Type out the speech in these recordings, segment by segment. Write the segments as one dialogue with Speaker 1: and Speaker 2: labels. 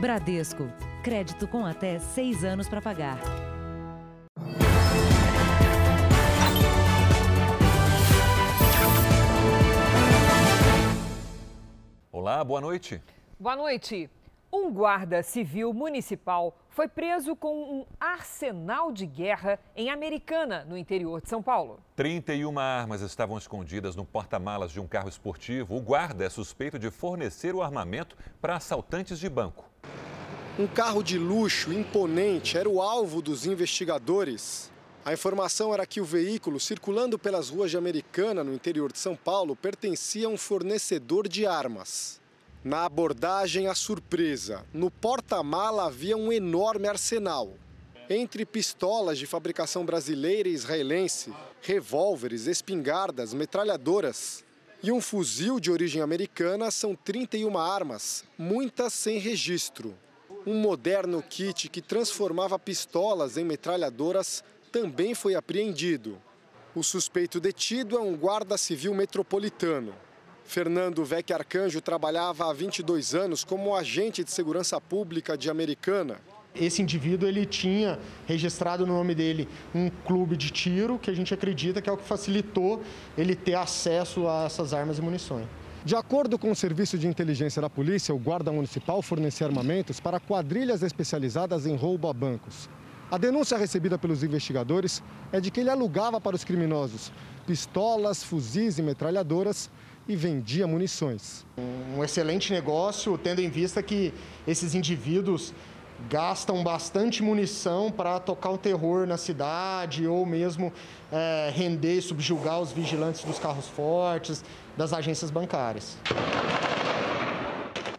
Speaker 1: Bradesco. Crédito com até seis anos para pagar.
Speaker 2: Olá, boa noite.
Speaker 3: Boa noite. Um guarda civil municipal foi preso com um arsenal de guerra em Americana, no interior de São Paulo.
Speaker 2: 31 armas estavam escondidas no porta-malas de um carro esportivo. O guarda é suspeito de fornecer o armamento para assaltantes de banco.
Speaker 4: Um carro de luxo imponente era o alvo dos investigadores. A informação era que o veículo, circulando pelas ruas de Americana, no interior de São Paulo, pertencia a um fornecedor de armas. Na abordagem, a surpresa. No porta-mala havia um enorme arsenal. Entre pistolas de fabricação brasileira e israelense, revólveres, espingardas, metralhadoras e um fuzil de origem americana, são 31 armas, muitas sem registro. Um moderno kit que transformava pistolas em metralhadoras também foi apreendido. O suspeito detido é um guarda civil metropolitano. Fernando Vec Arcanjo trabalhava há 22 anos como agente de segurança pública de Americana.
Speaker 5: Esse indivíduo ele tinha registrado no nome dele um clube de tiro, que a gente acredita que é o que facilitou ele ter acesso a essas armas e munições.
Speaker 4: De acordo com o Serviço de Inteligência da Polícia, o guarda municipal fornecia armamentos para quadrilhas especializadas em roubo a bancos. A denúncia recebida pelos investigadores é de que ele alugava para os criminosos pistolas, fuzis e metralhadoras e vendia munições.
Speaker 5: Um excelente negócio, tendo em vista que esses indivíduos gastam bastante munição para tocar o terror na cidade ou mesmo é, render e subjugar os vigilantes dos carros fortes, das agências bancárias.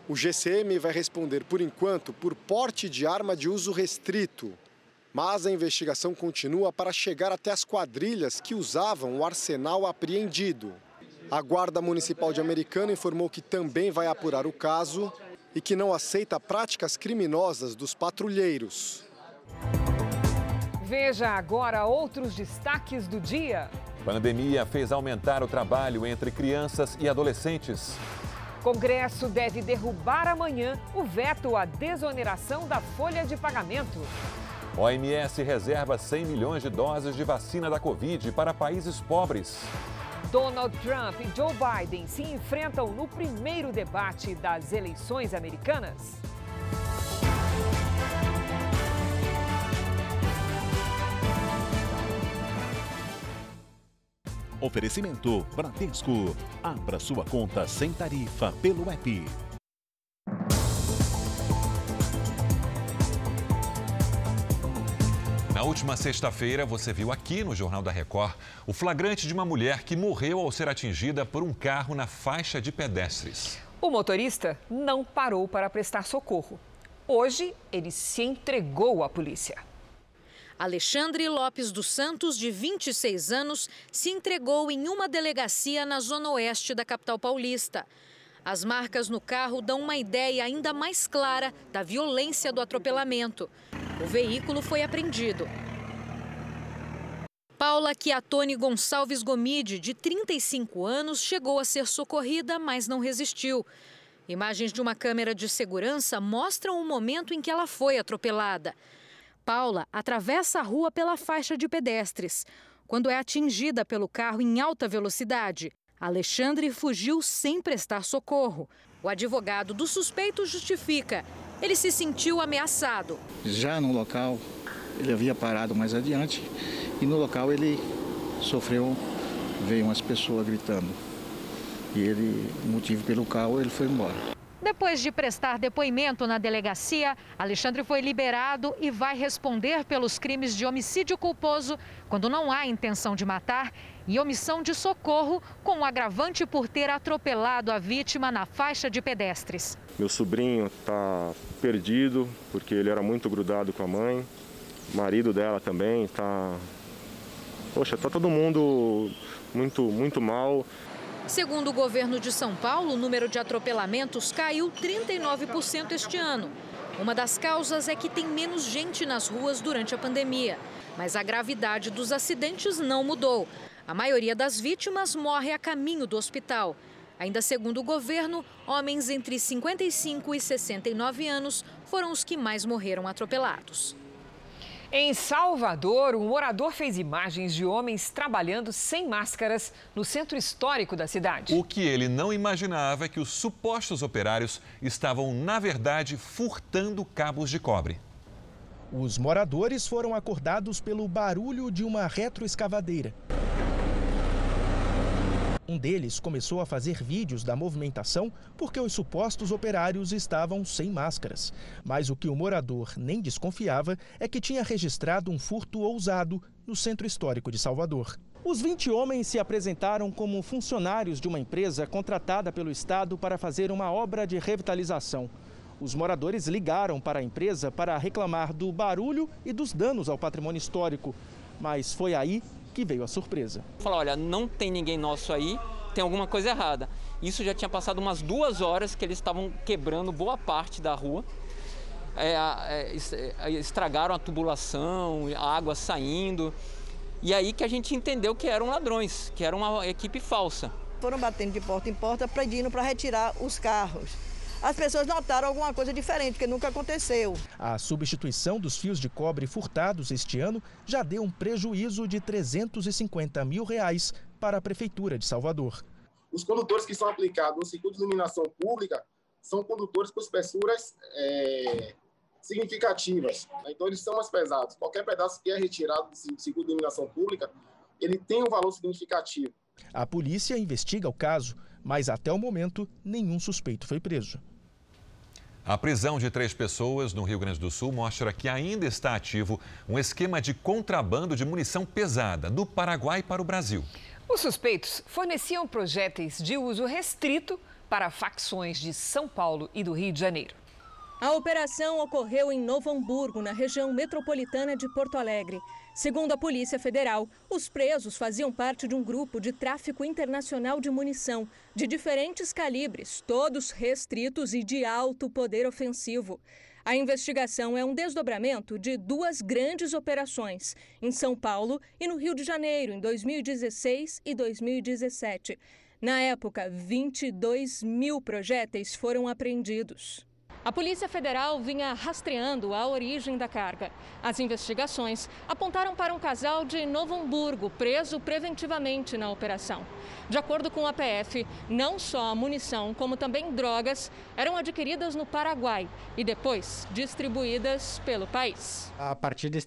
Speaker 4: O GCM vai responder, por enquanto, por porte de arma de uso restrito. Mas a investigação continua para chegar até as quadrilhas que usavam o arsenal apreendido. A Guarda Municipal de Americana informou que também vai apurar o caso e que não aceita práticas criminosas dos patrulheiros.
Speaker 3: Veja agora outros destaques do dia.
Speaker 2: Pandemia fez aumentar o trabalho entre crianças e adolescentes.
Speaker 3: Congresso deve derrubar amanhã o veto à desoneração da folha de pagamento.
Speaker 2: OMS reserva 100 milhões de doses de vacina da Covid para países pobres.
Speaker 3: Donald Trump e Joe Biden se enfrentam no primeiro debate das eleições americanas.
Speaker 6: Oferecimento Bradesco. Abra sua conta sem tarifa pelo app.
Speaker 2: Última sexta-feira, você viu aqui no Jornal da Record o flagrante de uma mulher que morreu ao ser atingida por um carro na faixa de pedestres.
Speaker 3: O motorista não parou para prestar socorro. Hoje, ele se entregou à polícia.
Speaker 7: Alexandre Lopes dos Santos, de 26 anos, se entregou em uma delegacia na zona oeste da capital paulista. As marcas no carro dão uma ideia ainda mais clara da violência do atropelamento. O veículo foi apreendido. Paula Chiatone Gonçalves Gomide, de 35 anos, chegou a ser socorrida, mas não resistiu. Imagens de uma câmera de segurança mostram o momento em que ela foi atropelada. Paula atravessa a rua pela faixa de pedestres. Quando é atingida pelo carro em alta velocidade, Alexandre fugiu sem prestar socorro. O advogado do suspeito justifica. Ele se sentiu ameaçado.
Speaker 8: Já no local, ele havia parado mais adiante e no local ele sofreu, veio umas pessoas gritando. E ele, motivo pelo qual ele foi embora.
Speaker 7: Depois de prestar depoimento na delegacia, Alexandre foi liberado e vai responder pelos crimes de homicídio culposo, quando não há intenção de matar, e omissão de socorro, com o agravante por ter atropelado a vítima na faixa de pedestres.
Speaker 9: Meu sobrinho está perdido, porque ele era muito grudado com a mãe. O marido dela também está. Poxa, está todo mundo muito, muito mal.
Speaker 7: Segundo o governo de São Paulo, o número de atropelamentos caiu 39% este ano. Uma das causas é que tem menos gente nas ruas durante a pandemia. Mas a gravidade dos acidentes não mudou. A maioria das vítimas morre a caminho do hospital. Ainda segundo o governo, homens entre 55 e 69 anos foram os que mais morreram atropelados.
Speaker 3: Em Salvador, um morador fez imagens de homens trabalhando sem máscaras no centro histórico da cidade.
Speaker 2: O que ele não imaginava é que os supostos operários estavam, na verdade, furtando cabos de cobre.
Speaker 10: Os moradores foram acordados pelo barulho de uma retroescavadeira. Um deles começou a fazer vídeos da movimentação porque os supostos operários estavam sem máscaras. Mas o que o morador nem desconfiava é que tinha registrado um furto ousado no centro histórico de Salvador. Os 20 homens se apresentaram como funcionários de uma empresa contratada pelo Estado para fazer uma obra de revitalização. Os moradores ligaram para a empresa para reclamar do barulho e dos danos ao patrimônio histórico. Mas foi aí que veio a surpresa.
Speaker 11: Falar, olha, não tem ninguém nosso aí, tem alguma coisa errada. Isso já tinha passado umas duas horas que eles estavam quebrando boa parte da rua. É, é, é, estragaram a tubulação, a água saindo. E aí que a gente entendeu que eram ladrões, que era uma equipe falsa.
Speaker 12: Foram batendo de porta em porta pedindo para retirar os carros as pessoas notaram alguma coisa diferente, que nunca aconteceu.
Speaker 10: A substituição dos fios de cobre furtados este ano já deu um prejuízo de 350 mil reais para a Prefeitura de Salvador.
Speaker 13: Os condutores que são aplicados no circuito de iluminação pública são condutores com espessuras é, significativas. Né? Então, eles são mais pesados. Qualquer pedaço que é retirado do circuito de iluminação pública, ele tem um valor significativo.
Speaker 10: A polícia investiga o caso, mas até o momento nenhum suspeito foi preso.
Speaker 2: A prisão de três pessoas no Rio Grande do Sul mostra que ainda está ativo um esquema de contrabando de munição pesada do Paraguai para o Brasil.
Speaker 3: Os suspeitos forneciam projéteis de uso restrito para facções de São Paulo e do Rio de Janeiro.
Speaker 14: A operação ocorreu em Novo Hamburgo, na região metropolitana de Porto Alegre. Segundo a Polícia Federal, os presos faziam parte de um grupo de tráfico internacional de munição de diferentes calibres, todos restritos e de alto poder ofensivo. A investigação é um desdobramento de duas grandes operações, em São Paulo e no Rio de Janeiro, em 2016 e 2017. Na época, 22 mil projéteis foram apreendidos. A Polícia Federal vinha rastreando a origem da carga. As investigações apontaram para um casal de Novo Hamburgo preso preventivamente na operação. De acordo com a PF, não só a munição, como também drogas eram adquiridas no Paraguai e depois distribuídas pelo país.
Speaker 15: A partir de,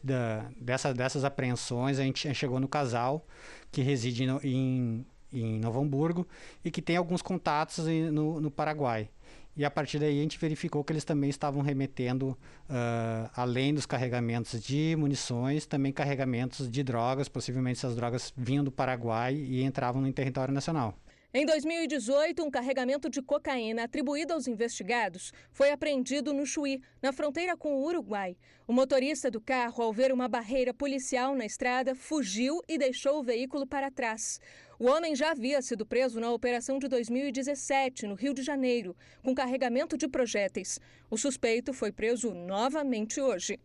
Speaker 15: dessa, dessas apreensões, a gente chegou no casal que reside no, em, em Novo Hamburgo e que tem alguns contatos no, no Paraguai. E a partir daí a gente verificou que eles também estavam remetendo, uh, além dos carregamentos de munições, também carregamentos de drogas. Possivelmente essas drogas vinham do Paraguai e entravam no território nacional.
Speaker 14: Em 2018, um carregamento de cocaína atribuído aos investigados foi apreendido no Chuí, na fronteira com o Uruguai. O motorista do carro, ao ver uma barreira policial na estrada, fugiu e deixou o veículo para trás. O homem já havia sido preso na operação de 2017, no Rio de Janeiro, com carregamento de projéteis. O suspeito foi preso novamente hoje.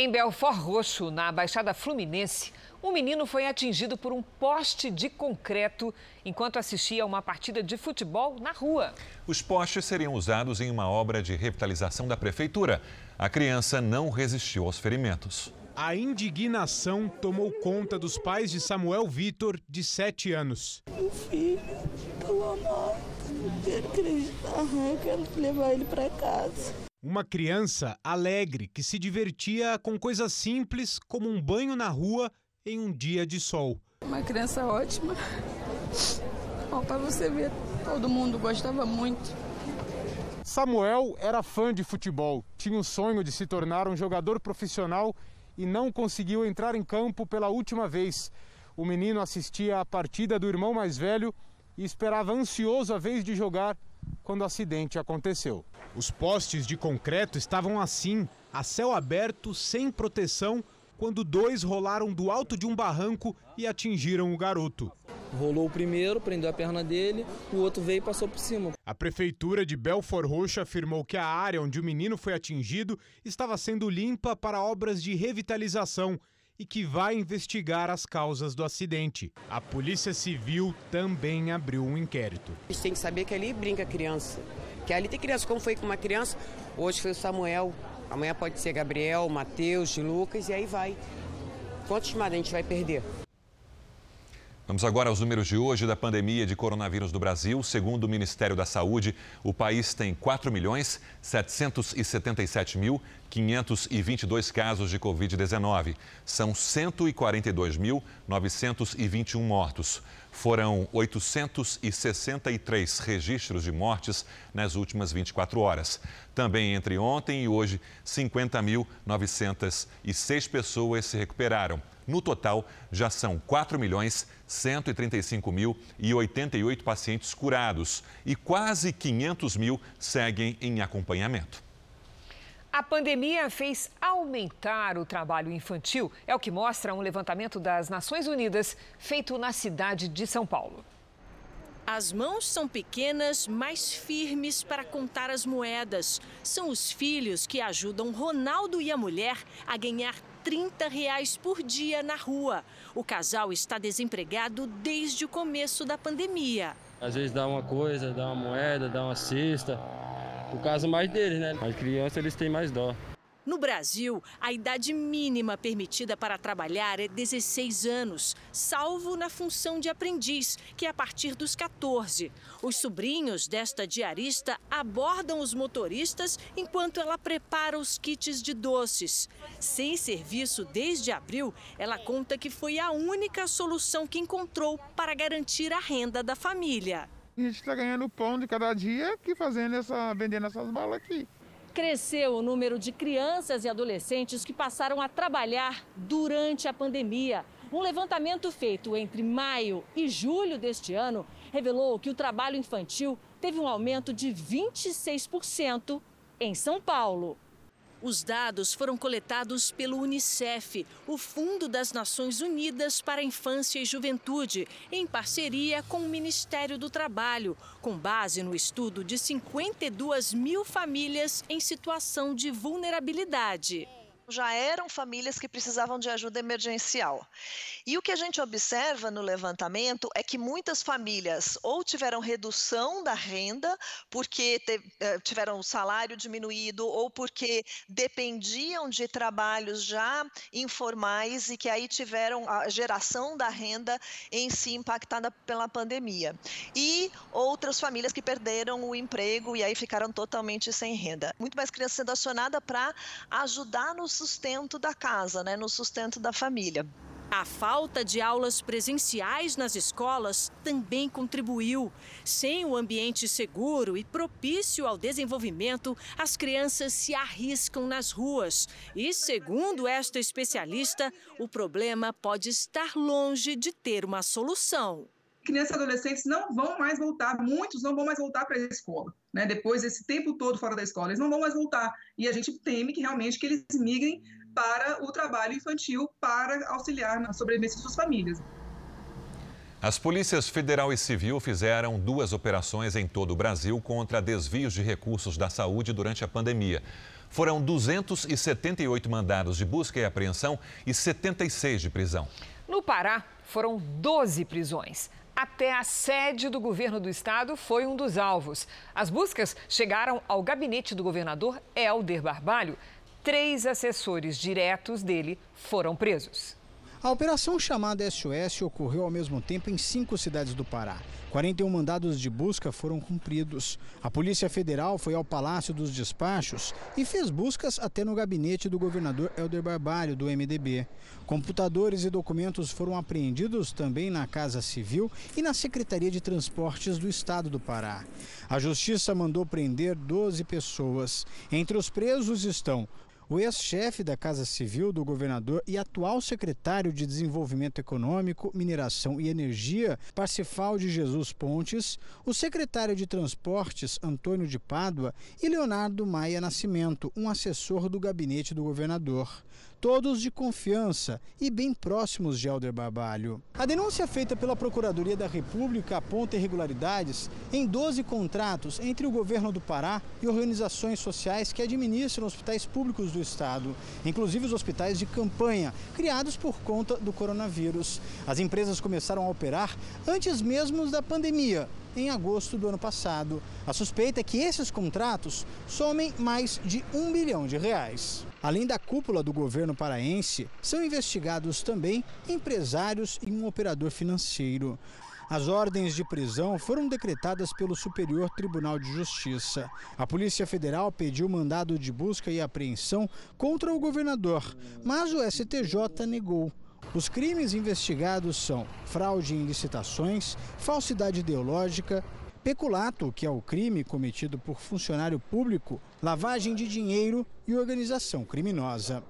Speaker 3: Em Belfort Roxo, na Baixada Fluminense, um menino foi atingido por um poste de concreto enquanto assistia a uma partida de futebol na rua.
Speaker 2: Os postes seriam usados em uma obra de revitalização da prefeitura. A criança não resistiu aos ferimentos.
Speaker 16: A indignação tomou conta dos pais de Samuel Vitor, de 7 anos.
Speaker 17: Meu filho, pelo amor, não quero acreditar, eu quero levar ele para casa.
Speaker 16: Uma criança alegre que se divertia com coisas simples como um banho na rua em um dia de sol.
Speaker 17: Uma criança ótima. Ó, para você ver, todo mundo gostava muito.
Speaker 16: Samuel era fã de futebol, tinha o sonho de se tornar um jogador profissional e não conseguiu entrar em campo pela última vez. O menino assistia à partida do irmão mais velho e esperava ansioso a vez de jogar quando o acidente aconteceu. Os postes de concreto estavam assim, a céu aberto, sem proteção, quando dois rolaram do alto de um barranco e atingiram o garoto.
Speaker 18: Rolou o primeiro, prendeu a perna dele, o outro veio e passou por cima.
Speaker 16: A prefeitura de Belfort Roxo afirmou que a área onde o menino foi atingido estava sendo limpa para obras de revitalização e que vai investigar as causas do acidente. A Polícia Civil também abriu um inquérito.
Speaker 19: A gente tem que saber que ali brinca criança. Que ali tem criança, como foi com uma criança, hoje foi o Samuel, amanhã pode ser Gabriel, Matheus, Lucas e aí vai. Quantos mais a gente vai perder?
Speaker 2: Vamos agora aos números de hoje da pandemia de coronavírus do Brasil. Segundo o Ministério da Saúde, o país tem 4 milhões 777 mil 522 casos de Covid-19. São 142.921 mortos. Foram 863 registros de mortes nas últimas 24 horas. Também entre ontem e hoje, 50.906 pessoas se recuperaram. No total, já são 4 milhões 135 mil 88 pacientes curados e quase 500 mil seguem em acompanhamento.
Speaker 3: A pandemia fez aumentar o trabalho infantil, é o que mostra um levantamento das Nações Unidas feito na cidade de São Paulo.
Speaker 20: As mãos são pequenas, mas firmes para contar as moedas. São os filhos que ajudam Ronaldo e a mulher a ganhar 30 reais por dia na rua. O casal está desempregado desde o começo da pandemia.
Speaker 21: Às vezes dá uma coisa, dá uma moeda, dá uma cesta. O caso mais deles, né? As crianças eles têm mais dó.
Speaker 20: No Brasil, a idade mínima permitida para trabalhar é 16 anos, salvo na função de aprendiz, que é a partir dos 14. Os sobrinhos desta diarista abordam os motoristas enquanto ela prepara os kits de doces. Sem serviço desde abril, ela conta que foi a única solução que encontrou para garantir a renda da família.
Speaker 22: A gente está ganhando pão de cada dia que fazendo essa, vendendo essas balas aqui
Speaker 20: cresceu o número de crianças e adolescentes que passaram a trabalhar durante a pandemia. Um levantamento feito entre maio e julho deste ano revelou que o trabalho infantil teve um aumento de 26% em São Paulo. Os dados foram coletados pelo Unicef, o Fundo das Nações Unidas para a Infância e Juventude, em parceria com o Ministério do Trabalho, com base no estudo de 52 mil famílias em situação de vulnerabilidade
Speaker 23: já eram famílias que precisavam de ajuda emergencial. E o que a gente observa no levantamento é que muitas famílias ou tiveram redução da renda, porque eh, tiveram o salário diminuído, ou porque dependiam de trabalhos já informais e que aí tiveram a geração da renda em si impactada pela pandemia. E outras famílias que perderam o emprego e aí ficaram totalmente sem renda. Muito mais criança sendo acionada para ajudar nos sustento da casa, né, no sustento da família.
Speaker 20: A falta de aulas presenciais nas escolas também contribuiu. Sem o ambiente seguro e propício ao desenvolvimento, as crianças se arriscam nas ruas. E, segundo esta especialista, o problema pode estar longe de ter uma solução
Speaker 24: crianças e adolescentes não vão mais voltar, muitos não vão mais voltar para a escola, né? Depois desse tempo todo fora da escola, eles não vão mais voltar. E a gente teme que realmente que eles migrem para o trabalho infantil para auxiliar na sobrevivência de suas famílias.
Speaker 2: As polícias federal e civil fizeram duas operações em todo o Brasil contra desvios de recursos da saúde durante a pandemia. Foram 278 mandados de busca e apreensão e 76 de prisão.
Speaker 3: No Pará, foram 12 prisões. Até a sede do governo do estado foi um dos alvos. As buscas chegaram ao gabinete do governador Helder Barbalho. Três assessores diretos dele foram presos.
Speaker 25: A operação chamada SOS ocorreu ao mesmo tempo em cinco cidades do Pará. 41 mandados de busca foram cumpridos. A Polícia Federal foi ao Palácio dos Despachos e fez buscas até no gabinete do governador Helder Barbalho, do MDB. Computadores e documentos foram apreendidos também na Casa Civil e na Secretaria de Transportes do Estado do Pará. A Justiça mandou prender 12 pessoas. Entre os presos estão o ex-chefe da Casa Civil do governador e atual secretário de Desenvolvimento Econômico, Mineração e Energia, Parcifal de Jesus Pontes, o secretário de Transportes, Antônio de Pádua, e Leonardo Maia Nascimento, um assessor do gabinete do governador. Todos de confiança e bem próximos de Helder Barbalho. A denúncia feita pela Procuradoria da República aponta irregularidades em 12 contratos entre o governo do Pará e organizações sociais que administram hospitais públicos do estado, inclusive os hospitais de campanha, criados por conta do coronavírus. As empresas começaram a operar antes mesmo da pandemia em agosto do ano passado. A suspeita é que esses contratos somem mais de um bilhão de reais. Além da cúpula do governo paraense, são investigados também empresários e um operador financeiro. As ordens de prisão foram decretadas pelo Superior Tribunal de Justiça. A Polícia Federal pediu mandado de busca e apreensão contra o governador, mas o STJ negou. Os crimes investigados são fraude em licitações, falsidade ideológica, peculato, que é o crime cometido por funcionário público, lavagem de dinheiro e organização criminosa.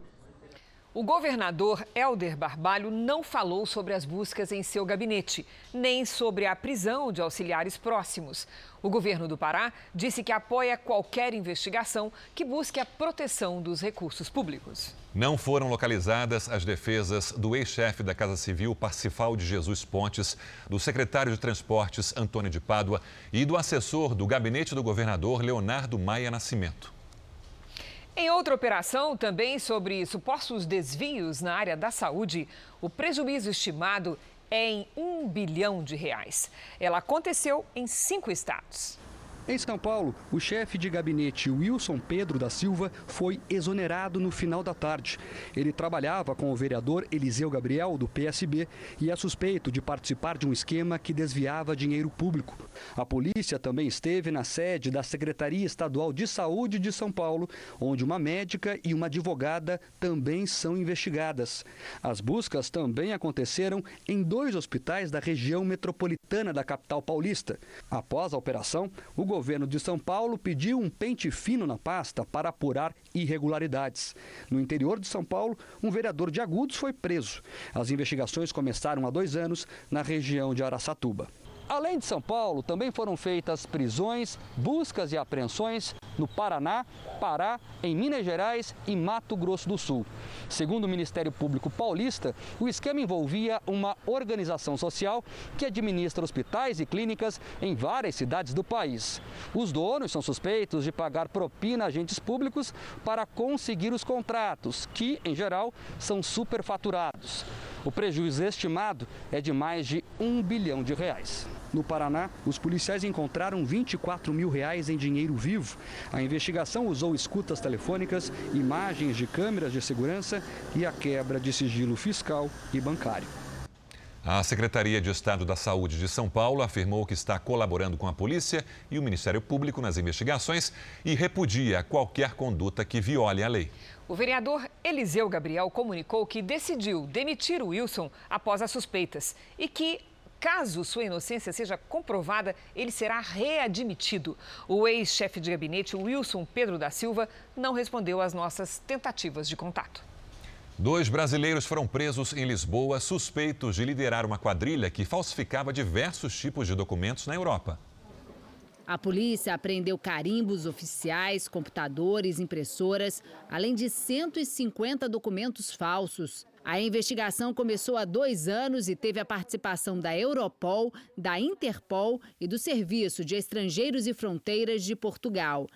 Speaker 3: O governador Helder Barbalho não falou sobre as buscas em seu gabinete, nem sobre a prisão de auxiliares próximos. O governo do Pará disse que apoia qualquer investigação que busque a proteção dos recursos públicos.
Speaker 2: Não foram localizadas as defesas do ex-chefe da Casa Civil, Parcifal de Jesus Pontes, do secretário de Transportes, Antônio de Pádua, e do assessor do gabinete do governador, Leonardo Maia Nascimento.
Speaker 3: Em outra operação, também sobre supostos desvios na área da saúde, o prejuízo estimado é em um bilhão de reais. Ela aconteceu em cinco estados.
Speaker 26: Em São Paulo, o chefe de gabinete Wilson Pedro da Silva foi exonerado no final da tarde. Ele trabalhava com o vereador Eliseu Gabriel, do PSB, e é suspeito de participar de um esquema que desviava dinheiro público. A polícia também esteve na sede da Secretaria Estadual de Saúde de São Paulo, onde uma médica e uma advogada também são investigadas. As buscas também aconteceram em dois hospitais da região metropolitana da capital paulista. Após a operação, o governo de São Paulo pediu um pente fino na pasta para apurar irregularidades. No interior de São Paulo, um vereador de Agudos foi preso. As investigações começaram há dois anos na região de Araçatuba. Além de São Paulo, também foram feitas prisões, buscas e apreensões no Paraná, Pará, em Minas Gerais e Mato Grosso do Sul. Segundo o Ministério Público Paulista, o esquema envolvia uma organização social que administra hospitais e clínicas em várias cidades do país. Os donos são suspeitos de pagar propina a agentes públicos para conseguir os contratos, que, em geral, são superfaturados. O prejuízo estimado é de mais de um bilhão de reais. No Paraná, os policiais encontraram 24 mil reais em dinheiro vivo. A investigação usou escutas telefônicas, imagens de câmeras de segurança e a quebra de sigilo fiscal e bancário.
Speaker 2: A Secretaria de Estado da Saúde de São Paulo afirmou que está colaborando com a polícia e o Ministério Público nas investigações e repudia qualquer conduta que viole a lei.
Speaker 3: O vereador Eliseu Gabriel comunicou que decidiu demitir o Wilson após as suspeitas e que Caso sua inocência seja comprovada, ele será readmitido. O ex-chefe de gabinete, Wilson Pedro da Silva, não respondeu às nossas tentativas de contato.
Speaker 2: Dois brasileiros foram presos em Lisboa suspeitos de liderar uma quadrilha que falsificava diversos tipos de documentos na Europa.
Speaker 27: A polícia apreendeu carimbos oficiais, computadores, impressoras, além de 150 documentos falsos. A investigação começou há dois anos e teve a participação da Europol, da Interpol e do Serviço de Estrangeiros e Fronteiras de Portugal.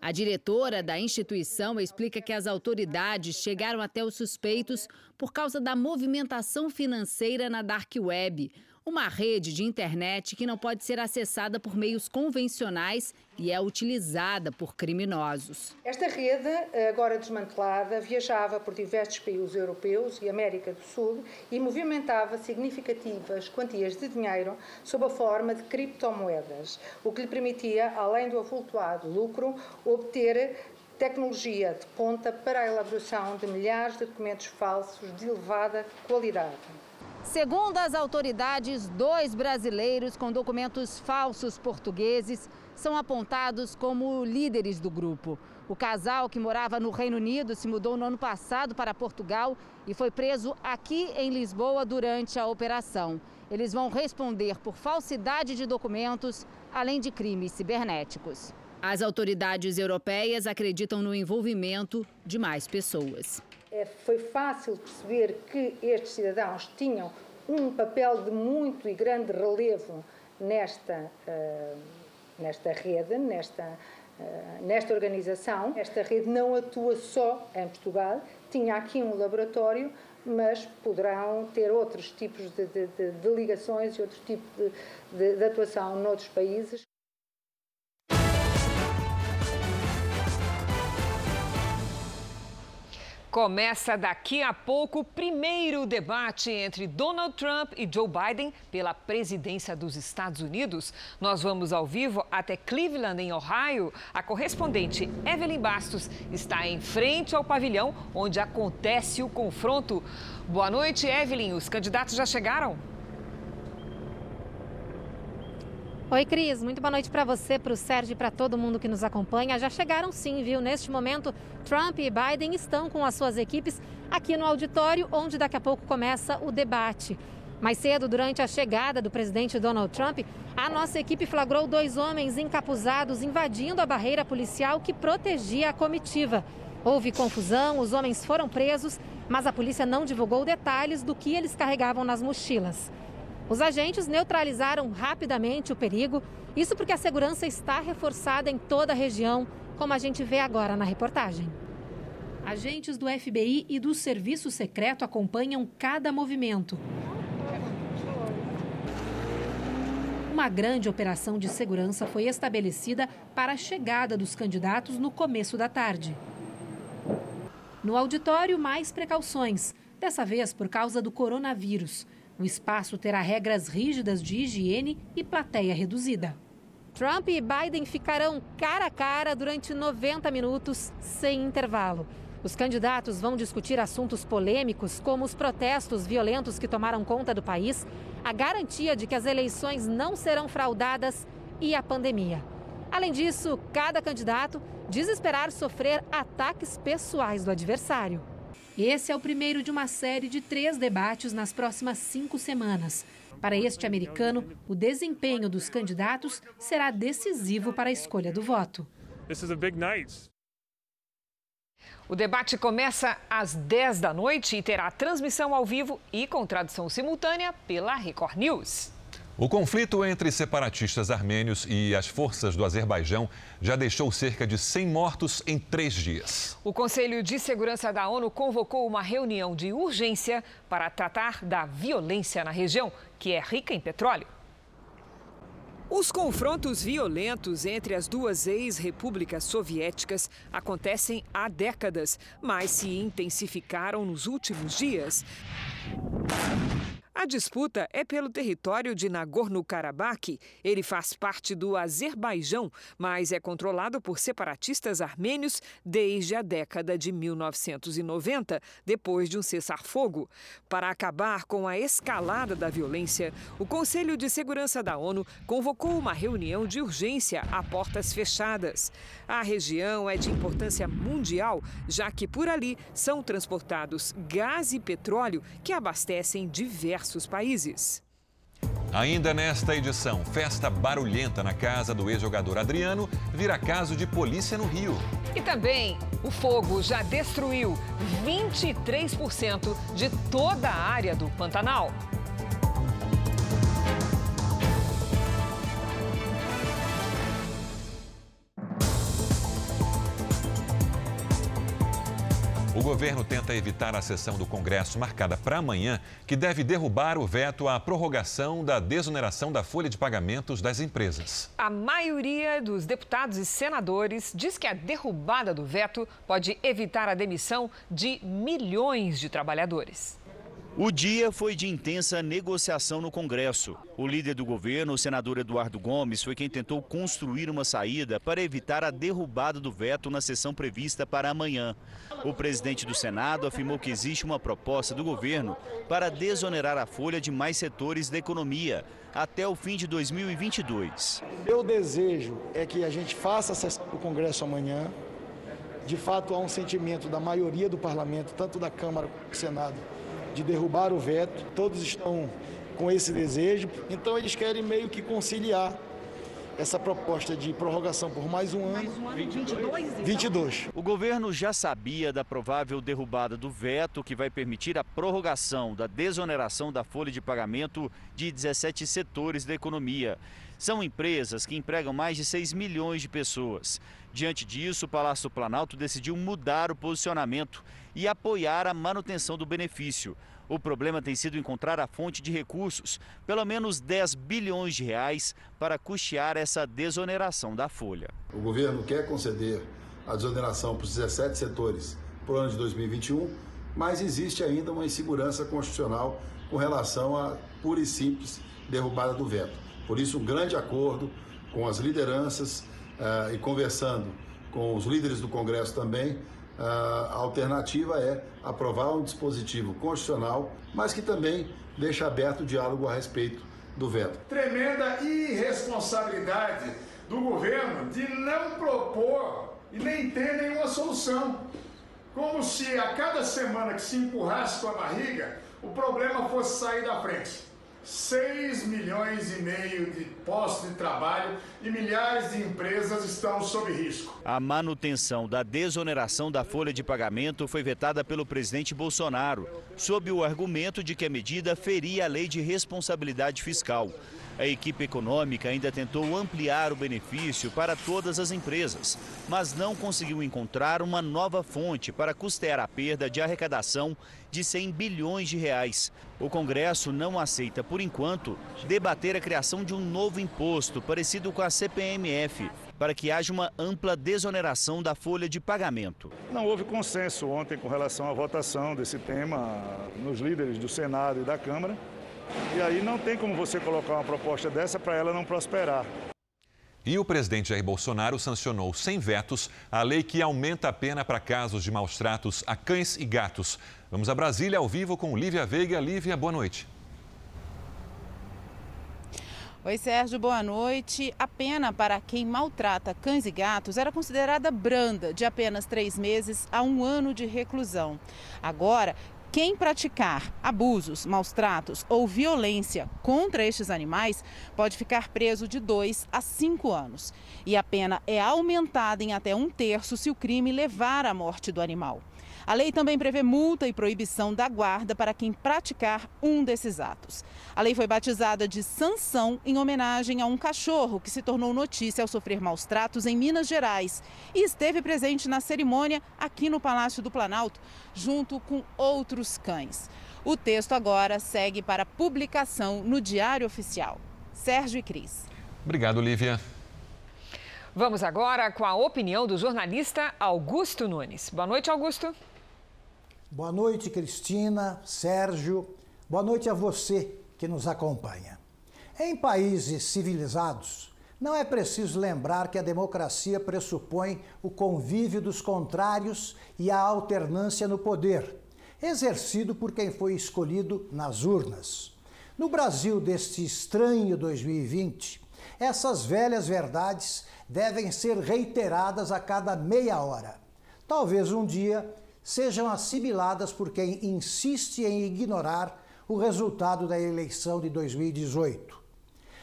Speaker 27: A diretora da instituição explica que as autoridades chegaram até os suspeitos por causa da movimentação financeira na Dark Web, uma rede de internet que não pode ser acessada por meios convencionais e é utilizada por criminosos.
Speaker 28: Esta rede, agora desmantelada, viajava por diversos países europeus e América do Sul e movimentava significativas quantias de dinheiro sob a forma de criptomoedas, o que lhe permitia, além do avultuado lucro, obter tecnologia de ponta para a elaboração de milhares de documentos falsos de elevada qualidade.
Speaker 27: Segundo as autoridades, dois brasileiros com documentos falsos portugueses são apontados como líderes do grupo. O casal que morava no Reino Unido se mudou no ano passado para Portugal e foi preso aqui em Lisboa durante a operação. Eles vão responder por falsidade de documentos, além de crimes cibernéticos. As autoridades europeias acreditam no envolvimento de mais pessoas.
Speaker 28: É, foi fácil perceber que estes cidadãos tinham um papel de muito e grande relevo nesta, uh, nesta rede, nesta, uh, nesta organização. Esta rede não atua só em Portugal, tinha aqui um laboratório, mas poderão ter outros tipos de, de, de, de ligações e outros tipos de, de atuação noutros países.
Speaker 3: Começa daqui a pouco o primeiro debate entre Donald Trump e Joe Biden pela presidência dos Estados Unidos. Nós vamos ao vivo até Cleveland, em Ohio. A correspondente Evelyn Bastos está em frente ao pavilhão onde acontece o confronto. Boa noite, Evelyn. Os candidatos já chegaram?
Speaker 29: Oi, Cris. Muito boa noite para você, para o Sérgio e para todo mundo que nos acompanha. Já chegaram sim, viu? Neste momento, Trump e Biden estão com as suas equipes aqui no auditório, onde daqui a pouco começa o debate. Mais cedo, durante a chegada do presidente Donald Trump, a nossa equipe flagrou dois homens encapuzados invadindo a barreira policial que protegia a comitiva. Houve confusão, os homens foram presos, mas a polícia não divulgou detalhes do que eles carregavam nas mochilas. Os agentes neutralizaram rapidamente o perigo, isso porque a segurança está reforçada em toda a região, como a gente vê agora na reportagem. Agentes do FBI e do Serviço Secreto acompanham cada movimento. Uma grande operação de segurança foi estabelecida para a chegada dos candidatos no começo da tarde. No auditório, mais precauções, dessa vez por causa do coronavírus. O espaço terá regras rígidas de higiene e plateia reduzida. Trump e Biden ficarão cara a cara durante 90 minutos, sem intervalo. Os candidatos vão discutir assuntos polêmicos, como os protestos violentos que tomaram conta do país, a garantia de que as eleições não serão fraudadas e a pandemia. Além disso, cada candidato diz esperar sofrer ataques pessoais do adversário. Esse é o primeiro de uma série de três debates nas próximas cinco semanas. Para este americano, o desempenho dos candidatos será decisivo para a escolha do voto.
Speaker 3: O debate começa às 10 da noite e terá transmissão ao vivo e com tradução simultânea pela Record News.
Speaker 2: O conflito entre separatistas armênios e as forças do Azerbaijão já deixou cerca de 100 mortos em três dias.
Speaker 3: O Conselho de Segurança da ONU convocou uma reunião de urgência para tratar da violência na região, que é rica em petróleo. Os confrontos violentos entre as duas ex-repúblicas soviéticas acontecem há décadas, mas se intensificaram nos últimos dias. A disputa é pelo território de Nagorno-Karabakh. Ele faz parte do Azerbaijão, mas é controlado por separatistas armênios desde a década de 1990, depois de um cessar-fogo. Para acabar com a escalada da violência, o Conselho de Segurança da ONU convocou uma reunião de urgência a portas fechadas. A região é de importância mundial, já que por ali são transportados gás e petróleo que abastecem diversos diversos países.
Speaker 2: Ainda nesta edição, festa barulhenta na casa do ex-jogador Adriano vira caso de polícia no Rio.
Speaker 3: E também, o fogo já destruiu 23% de toda a área do Pantanal.
Speaker 2: O governo tenta evitar a sessão do Congresso marcada para amanhã, que deve derrubar o veto à prorrogação da desoneração da folha de pagamentos das empresas.
Speaker 3: A maioria dos deputados e senadores diz que a derrubada do veto pode evitar a demissão de milhões de trabalhadores.
Speaker 30: O dia foi de intensa negociação no Congresso. O líder do governo, o senador Eduardo Gomes, foi quem tentou construir uma saída para evitar a derrubada do veto na sessão prevista para amanhã. O presidente do Senado afirmou que existe uma proposta do governo para desonerar a folha de mais setores da economia até o fim de 2022.
Speaker 31: Meu desejo é que a gente faça a sessão do Congresso amanhã. De fato, há um sentimento da maioria do parlamento, tanto da Câmara como do Senado, de derrubar o veto. Todos estão com esse desejo, então eles querem meio que conciliar essa proposta de prorrogação por mais um ano.
Speaker 3: Mais um ano, 22? Então?
Speaker 31: 22.
Speaker 30: O governo já sabia da provável derrubada do veto que vai permitir a prorrogação da desoneração da folha de pagamento de 17 setores da economia. São empresas que empregam mais de 6 milhões de pessoas. Diante disso, o Palácio Planalto decidiu mudar o posicionamento e apoiar a manutenção do benefício. O problema tem sido encontrar a fonte de recursos, pelo menos 10 bilhões de reais, para custear essa desoneração da folha.
Speaker 32: O governo quer conceder a desoneração para os 17 setores para o ano de 2021, mas existe ainda uma insegurança constitucional com relação à pura e simples derrubada do veto. Por isso, um grande acordo com as lideranças uh, e conversando com os líderes do Congresso também, a alternativa é aprovar um dispositivo constitucional, mas que também deixa aberto o diálogo a respeito do veto.
Speaker 33: Tremenda irresponsabilidade do governo de não propor e nem ter nenhuma solução. Como se a cada semana que se empurrasse com a barriga, o problema fosse sair da frente. 6 milhões e meio de postos de trabalho e milhares de empresas estão sob risco.
Speaker 30: A manutenção da desoneração da folha de pagamento foi vetada pelo presidente Bolsonaro, sob o argumento de que a medida feria a lei de responsabilidade fiscal. A equipe econômica ainda tentou ampliar o benefício para todas as empresas, mas não conseguiu encontrar uma nova fonte para custear a perda de arrecadação de 100 bilhões de reais. O Congresso não aceita, por enquanto, debater a criação de um novo imposto parecido com a CPMF, para que haja uma ampla desoneração da folha de pagamento.
Speaker 34: Não houve consenso ontem com relação à votação desse tema nos líderes do Senado e da Câmara. E aí não tem como você colocar uma proposta dessa para ela não prosperar.
Speaker 2: E o presidente Jair Bolsonaro sancionou sem vetos a lei que aumenta a pena para casos de maus tratos a cães e gatos. Vamos a Brasília ao vivo com Lívia Veiga. Lívia, boa noite.
Speaker 35: Oi, Sérgio, boa noite. A pena para quem maltrata cães e gatos era considerada branda, de apenas três meses a um ano de reclusão. Agora, quem praticar abusos, maus tratos ou violência contra estes animais pode ficar preso de 2 a 5 anos. E a pena é aumentada em até um terço se o crime levar à morte do animal. A lei também prevê multa e proibição da guarda para quem praticar um desses atos. A lei foi batizada de sanção em homenagem a um cachorro que se tornou notícia ao sofrer maus tratos em Minas Gerais e esteve presente na cerimônia aqui no Palácio do Planalto, junto com outros cães. O texto agora segue para publicação no Diário Oficial. Sérgio e Cris.
Speaker 2: Obrigado, Lívia.
Speaker 3: Vamos agora com a opinião do jornalista Augusto Nunes. Boa noite, Augusto.
Speaker 36: Boa noite, Cristina, Sérgio. Boa noite a você que nos acompanha. Em países civilizados, não é preciso lembrar que a democracia pressupõe o convívio dos contrários e a alternância no poder, exercido por quem foi escolhido nas urnas. No Brasil deste estranho 2020, essas velhas verdades devem ser reiteradas a cada meia hora. Talvez um dia sejam assimiladas por quem insiste em ignorar o resultado da eleição de 2018.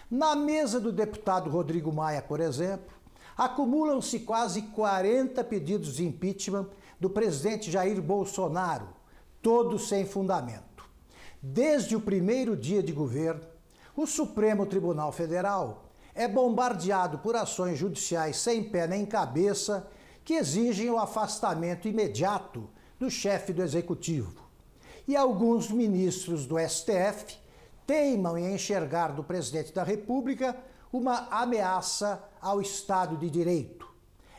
Speaker 36: Na mesa do deputado Rodrigo Maia, por exemplo, acumulam-se quase 40 pedidos de impeachment do presidente Jair Bolsonaro, todos sem fundamento. Desde o primeiro dia de governo, o Supremo Tribunal Federal é bombardeado por ações judiciais sem pé nem cabeça que exigem o afastamento imediato do chefe do executivo. E alguns ministros do STF teimam em enxergar do presidente da República uma ameaça ao Estado de Direito.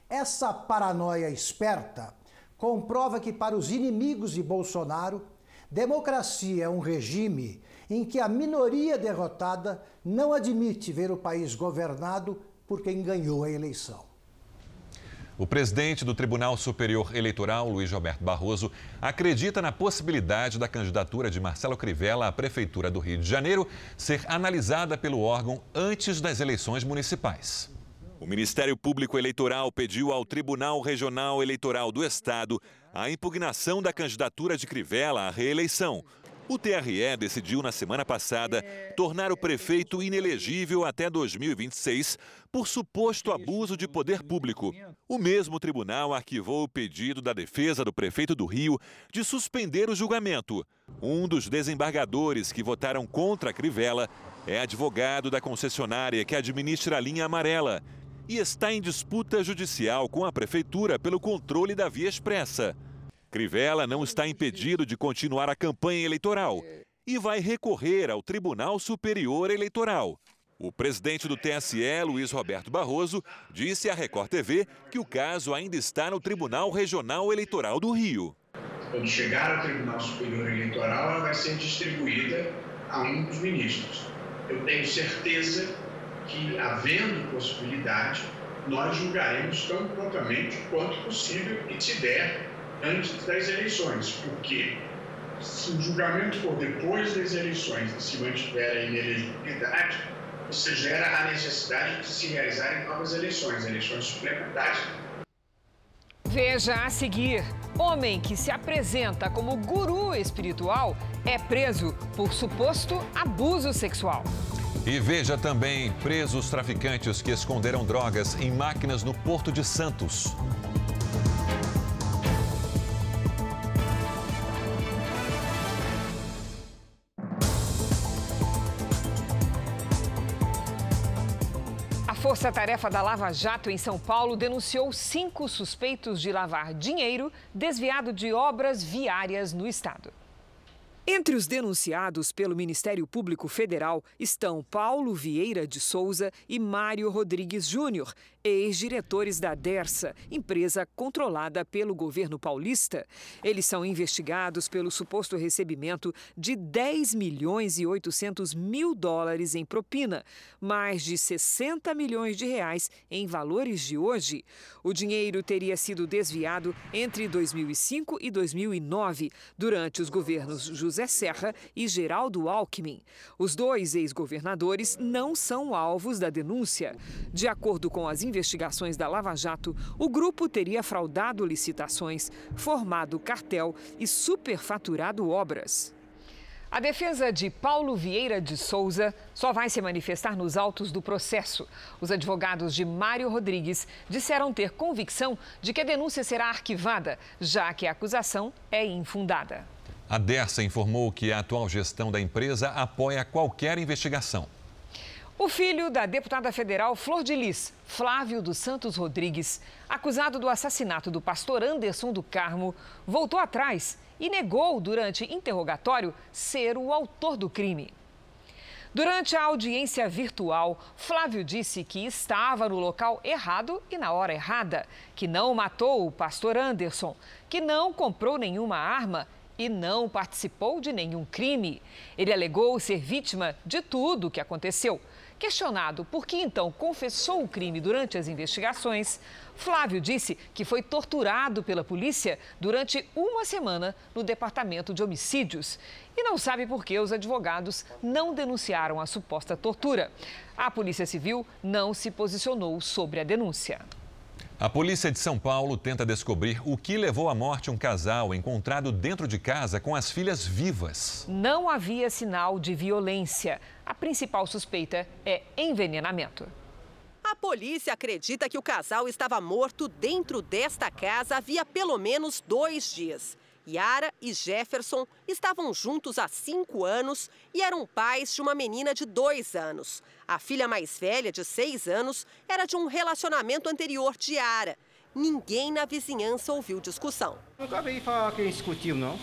Speaker 36: Essa paranoia esperta comprova que, para os inimigos de Bolsonaro, democracia é um regime em que a minoria derrotada não admite ver o país governado por quem ganhou a eleição.
Speaker 2: O presidente do Tribunal Superior Eleitoral, Luiz Roberto Barroso, acredita na possibilidade da candidatura de Marcelo Crivella à Prefeitura do Rio de Janeiro ser analisada pelo órgão antes das eleições municipais. O Ministério Público Eleitoral pediu ao Tribunal Regional Eleitoral do Estado a impugnação da candidatura de Crivella à reeleição. O TRE decidiu na semana passada tornar o prefeito inelegível até 2026 por suposto abuso de poder público. O mesmo tribunal arquivou o pedido da defesa do prefeito do Rio de suspender o julgamento. Um dos desembargadores que votaram contra a Crivella é advogado da concessionária que administra a linha amarela e está em disputa judicial com a prefeitura pelo controle da via expressa. Crivella não está impedido de continuar a campanha eleitoral e vai recorrer ao Tribunal Superior Eleitoral. O presidente do TSE, Luiz Roberto Barroso, disse à Record TV que o caso ainda está no Tribunal Regional Eleitoral do Rio.
Speaker 37: Quando chegar ao Tribunal Superior Eleitoral, ela vai ser distribuída a um dos ministros. Eu tenho certeza que, havendo possibilidade, nós julgaremos tão prontamente quanto possível e se der antes das eleições, porque se o julgamento for depois das eleições e se mantiver a inelegibilidade, você gera a necessidade de se realizarem novas eleições, eleições suplementares.
Speaker 3: Veja a seguir: homem que se apresenta como guru espiritual é preso por suposto abuso sexual.
Speaker 2: E veja também presos traficantes que esconderam drogas em máquinas no Porto de Santos.
Speaker 3: Força-Tarefa da Lava Jato em São Paulo denunciou cinco suspeitos de lavar dinheiro desviado de obras viárias no estado. Entre os denunciados pelo Ministério Público Federal estão Paulo Vieira de Souza e Mário Rodrigues Júnior, ex-diretores da Dersa, empresa controlada pelo governo paulista. Eles são investigados pelo suposto recebimento de 10 milhões e 800 mil dólares em propina, mais de 60 milhões de reais em valores de hoje. O dinheiro teria sido desviado entre 2005 e 2009, durante os governos José Serra e Geraldo Alckmin. Os dois ex-governadores não são alvos da denúncia. De acordo com as investigações da Lava Jato, o grupo teria fraudado licitações, formado cartel e superfaturado obras. A defesa de Paulo Vieira de Souza só vai se manifestar nos autos do processo. Os advogados de Mário Rodrigues disseram ter convicção de que a denúncia será arquivada, já que a acusação é infundada.
Speaker 2: A Dersa informou que a atual gestão da empresa apoia qualquer investigação.
Speaker 3: O filho da deputada federal Flor de Lis, Flávio dos Santos Rodrigues, acusado do assassinato do pastor Anderson do Carmo, voltou atrás e negou durante interrogatório ser o autor do crime. Durante a audiência virtual, Flávio disse que estava no local errado e na hora errada, que não matou o pastor Anderson, que não comprou nenhuma arma e não participou de nenhum crime. Ele alegou ser vítima de tudo o que aconteceu. Questionado por que então confessou o crime durante as investigações, Flávio disse que foi torturado pela polícia durante uma semana no departamento de homicídios e não sabe por que os advogados não denunciaram a suposta tortura. A Polícia Civil não se posicionou sobre a denúncia.
Speaker 2: A polícia de São Paulo tenta descobrir o que levou à morte um casal encontrado dentro de casa com as filhas vivas.
Speaker 3: Não havia sinal de violência. A principal suspeita é envenenamento.
Speaker 38: A polícia acredita que o casal estava morto dentro desta casa havia pelo menos dois dias. Yara e Jefferson estavam juntos há cinco anos e eram pais de uma menina de dois anos. A filha mais velha, de seis anos, era de um relacionamento anterior de Yara. Ninguém na vizinhança ouviu discussão.
Speaker 39: Nunca vi falar que discutiu, não.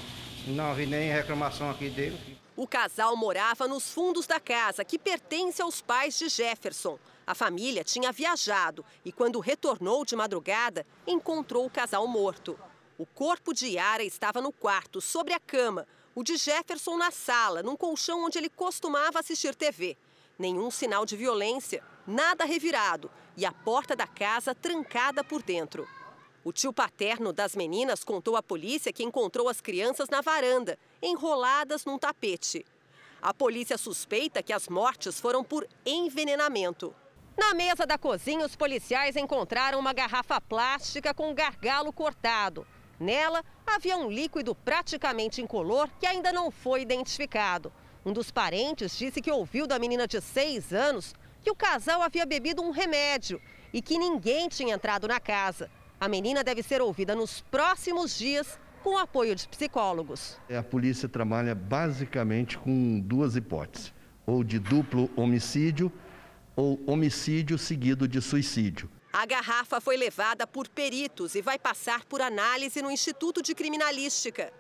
Speaker 39: Não vi nem reclamação aqui dele.
Speaker 38: O casal morava nos fundos da casa, que pertence aos pais de Jefferson. A família tinha viajado e, quando retornou de madrugada, encontrou o casal morto. O corpo de Yara estava no quarto, sobre a cama. O de Jefferson na sala, num colchão onde ele costumava assistir TV. Nenhum sinal de violência, nada revirado e a porta da casa trancada por dentro. O tio paterno das meninas contou à polícia que encontrou as crianças na varanda, enroladas num tapete. A polícia suspeita que as mortes foram por envenenamento. Na mesa da cozinha, os policiais encontraram uma garrafa plástica com um gargalo cortado. Nela, havia um líquido praticamente incolor que ainda não foi identificado. Um dos parentes disse que ouviu da menina de seis anos que o casal havia bebido um remédio e que ninguém tinha entrado na casa. A menina deve ser ouvida nos próximos dias com o apoio de psicólogos.
Speaker 40: A polícia trabalha basicamente com duas hipóteses: ou de duplo homicídio ou homicídio seguido de suicídio.
Speaker 38: A garrafa foi levada por peritos e vai passar por análise no Instituto de Criminalística.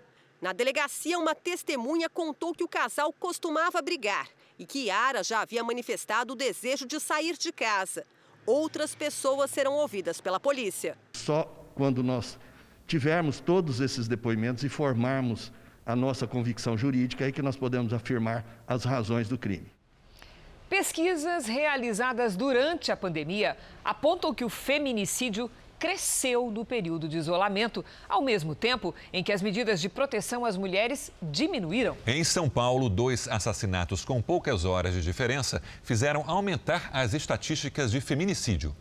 Speaker 38: Na delegacia, uma testemunha contou que o casal costumava brigar e que Yara já havia manifestado o desejo de sair de casa. Outras pessoas serão ouvidas pela polícia.
Speaker 40: Só quando nós tivermos todos esses depoimentos e formarmos a nossa convicção jurídica é que nós podemos afirmar as razões do crime.
Speaker 3: Pesquisas realizadas durante a pandemia apontam que o feminicídio cresceu no período de isolamento, ao mesmo tempo em que as medidas de proteção às mulheres diminuíram.
Speaker 2: Em São Paulo, dois assassinatos com poucas horas de diferença fizeram aumentar as estatísticas de feminicídio.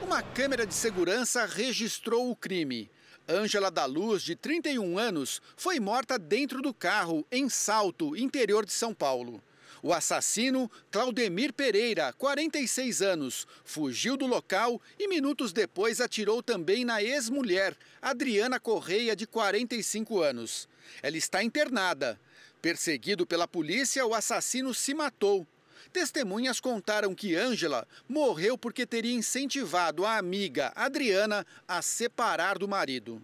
Speaker 41: Uma câmera de segurança registrou o crime. Ângela da Luz, de 31 anos, foi morta dentro do carro, em Salto, interior de São Paulo. O assassino, Claudemir Pereira, 46 anos, fugiu do local e minutos depois atirou também na ex-mulher, Adriana Correia, de 45 anos. Ela está internada. Perseguido pela polícia, o assassino se matou. Testemunhas contaram que Ângela morreu porque teria incentivado a amiga Adriana a separar do marido.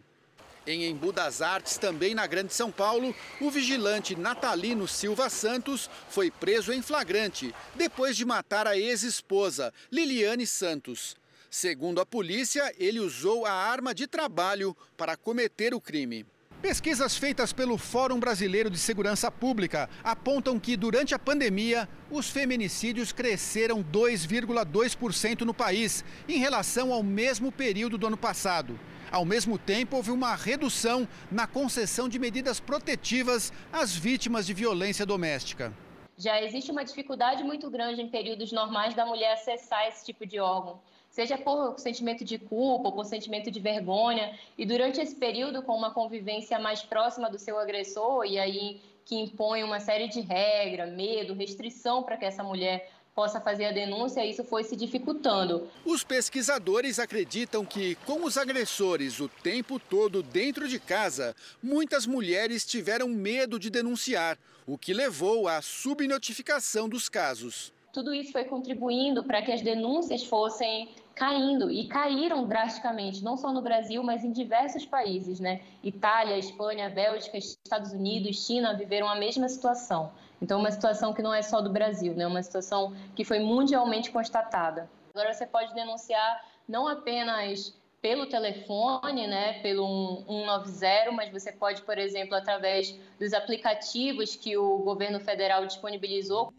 Speaker 41: Em Embu das Artes, também na Grande São Paulo, o vigilante Natalino Silva Santos foi preso em flagrante depois de matar a ex-esposa, Liliane Santos. Segundo a polícia, ele usou a arma de trabalho para cometer o crime. Pesquisas feitas pelo Fórum Brasileiro de Segurança Pública apontam que, durante a pandemia, os feminicídios cresceram 2,2% no país, em relação ao mesmo período do ano passado. Ao mesmo tempo, houve uma redução na concessão de medidas protetivas às vítimas de violência doméstica.
Speaker 42: Já existe uma dificuldade muito grande em períodos normais da mulher acessar esse tipo de órgão, seja por sentimento de culpa ou por sentimento de vergonha. E durante esse período, com uma convivência mais próxima do seu agressor, e aí que impõe uma série de regras, medo, restrição para que essa mulher possa fazer a denúncia, isso foi se dificultando.
Speaker 41: Os pesquisadores acreditam que, com os agressores o tempo todo dentro de casa, muitas mulheres tiveram medo de denunciar, o que levou à subnotificação dos casos.
Speaker 42: Tudo isso foi contribuindo para que as denúncias fossem caindo e caíram drasticamente, não só no Brasil, mas em diversos países, né? Itália, Espanha, Bélgica, Estados Unidos, China viveram a mesma situação. Então, uma situação que não é só do Brasil, né? Uma situação que foi mundialmente constatada. Agora, você pode denunciar não apenas pelo telefone, né, pelo 190, mas você pode, por exemplo, através dos aplicativos que o governo federal disponibilizou.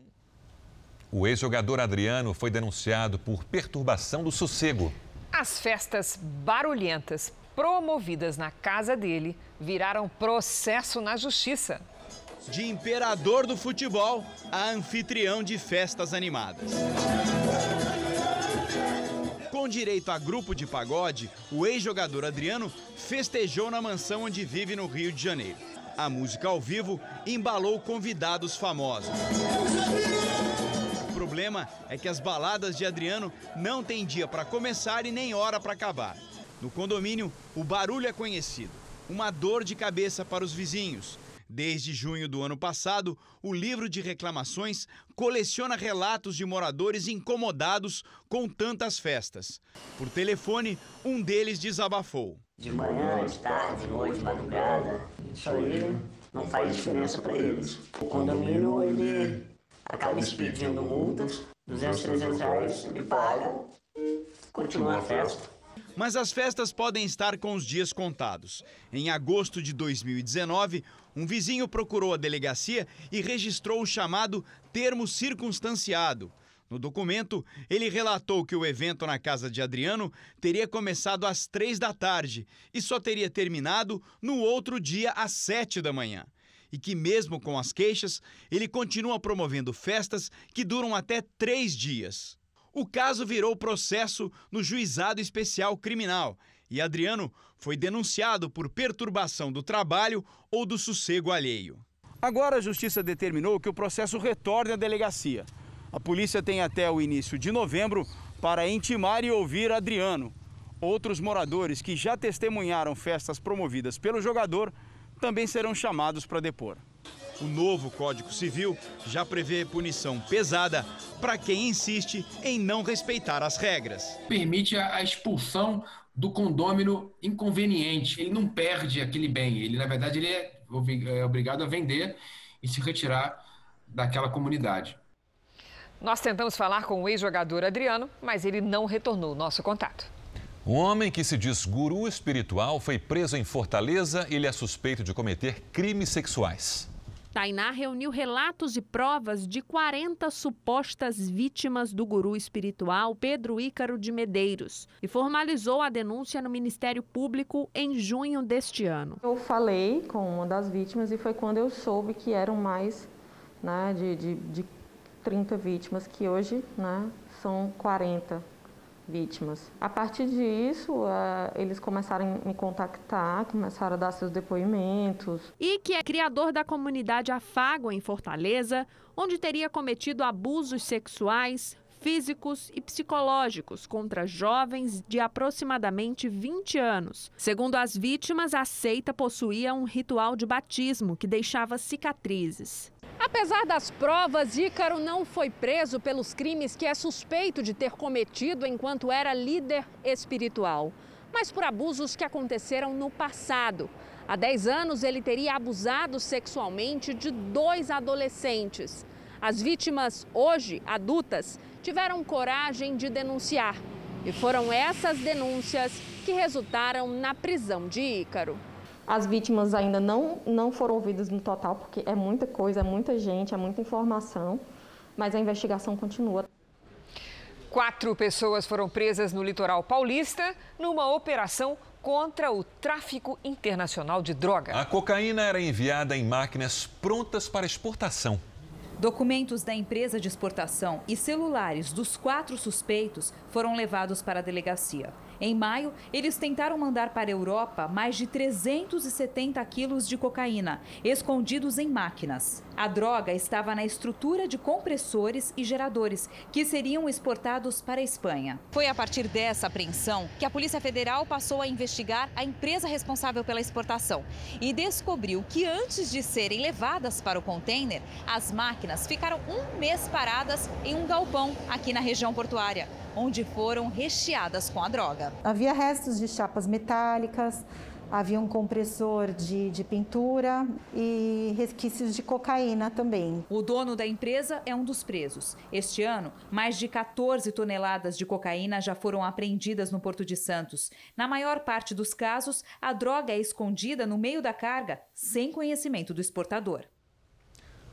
Speaker 2: O ex-jogador Adriano foi denunciado por perturbação do sossego.
Speaker 3: As festas barulhentas promovidas na casa dele viraram processo na justiça.
Speaker 43: De imperador do futebol a anfitrião de festas animadas. Com direito a grupo de pagode, o ex-jogador Adriano festejou na mansão onde vive no Rio de Janeiro. A música ao vivo embalou convidados famosos problema é que as baladas de Adriano não têm dia para começar e nem hora para acabar. No condomínio, o barulho é conhecido, uma dor de cabeça para os vizinhos. Desde junho do ano passado, o livro de reclamações coleciona relatos de moradores incomodados com tantas festas. Por telefone, um deles desabafou.
Speaker 44: De manhã, de tarde, de noite, de madrugada, isso aí não faz diferença para eles. O condomínio, ele acaba expedindo multas, 200, 300 reais, ele paga e continua a festa.
Speaker 43: Mas as festas podem estar com os dias contados. Em agosto de 2019, um vizinho procurou a delegacia e registrou o chamado termo circunstanciado. No documento, ele relatou que o evento na casa de Adriano teria começado às três da tarde e só teria terminado no outro dia às sete da manhã e que, mesmo com as queixas, ele continua promovendo festas que duram até três dias. O caso virou processo no Juizado Especial Criminal E Adriano foi denunciado por perturbação do trabalho ou do sossego alheio.
Speaker 45: Agora a justiça determinou que o processo retorne à delegacia. A polícia tem até o início de novembro para intimar e ouvir Adriano. Outros moradores que já testemunharam festas promovidas pelo jogador também serão chamados para depor.
Speaker 43: O novo Código Civil já prevê punição pesada para quem insiste em não respeitar as regras.
Speaker 46: Permite a expulsão do condômino inconveniente. Ele não perde aquele bem, ele na verdade ele é, é obrigado a vender e se retirar daquela comunidade.
Speaker 3: Nós tentamos falar com o ex-jogador Adriano, mas ele não retornou nosso contato.
Speaker 2: Um homem que se diz guru espiritual foi preso em Fortaleza. Ele é suspeito de cometer crimes sexuais.
Speaker 47: Tainá reuniu relatos e provas de 40 supostas vítimas do guru espiritual Pedro Ícaro de Medeiros e formalizou a denúncia no Ministério Público em junho deste ano.
Speaker 48: Eu falei com uma das vítimas e foi quando eu soube que eram mais né, de, de, de 30 vítimas, que hoje né, são 40 vítimas. A partir disso, eles começaram a me contactar, começaram a dar seus depoimentos.
Speaker 47: E que é criador da comunidade Afago em Fortaleza, onde teria cometido abusos sexuais, físicos e psicológicos contra jovens de aproximadamente 20 anos. Segundo as vítimas, a seita possuía um ritual de batismo que deixava cicatrizes.
Speaker 29: Apesar das provas, Ícaro não foi preso pelos crimes que é suspeito de ter cometido enquanto era líder espiritual, mas por abusos que aconteceram no passado. Há 10 anos, ele teria abusado sexualmente de dois adolescentes. As vítimas, hoje adultas, tiveram coragem de denunciar. E foram essas denúncias que resultaram na prisão de Ícaro.
Speaker 48: As vítimas ainda não, não foram ouvidas no total, porque é muita coisa, é muita gente, é muita informação, mas a investigação continua.
Speaker 3: Quatro pessoas foram presas no litoral paulista numa operação contra o tráfico internacional de droga.
Speaker 2: A cocaína era enviada em máquinas prontas para exportação.
Speaker 49: Documentos da empresa de exportação e celulares dos quatro suspeitos foram levados para a delegacia. Em maio, eles tentaram mandar para a Europa mais de 370 quilos de cocaína, escondidos em máquinas. A droga estava na estrutura de compressores e geradores, que seriam exportados para a Espanha.
Speaker 50: Foi a partir dessa apreensão que a Polícia Federal passou a investigar a empresa responsável pela exportação e descobriu que antes de serem levadas para o container, as máquinas ficaram um mês paradas em um galpão aqui na região portuária onde foram recheadas com a droga.
Speaker 48: Havia restos de chapas metálicas, havia um compressor de, de, pintura e resquícios de cocaína também.
Speaker 49: O dono da empresa é um dos presos. Este ano, mais de 14 toneladas de cocaína já foram apreendidas no Porto de Santos. Na maior parte dos casos, a droga é escondida no meio da carga, sem conhecimento do exportador.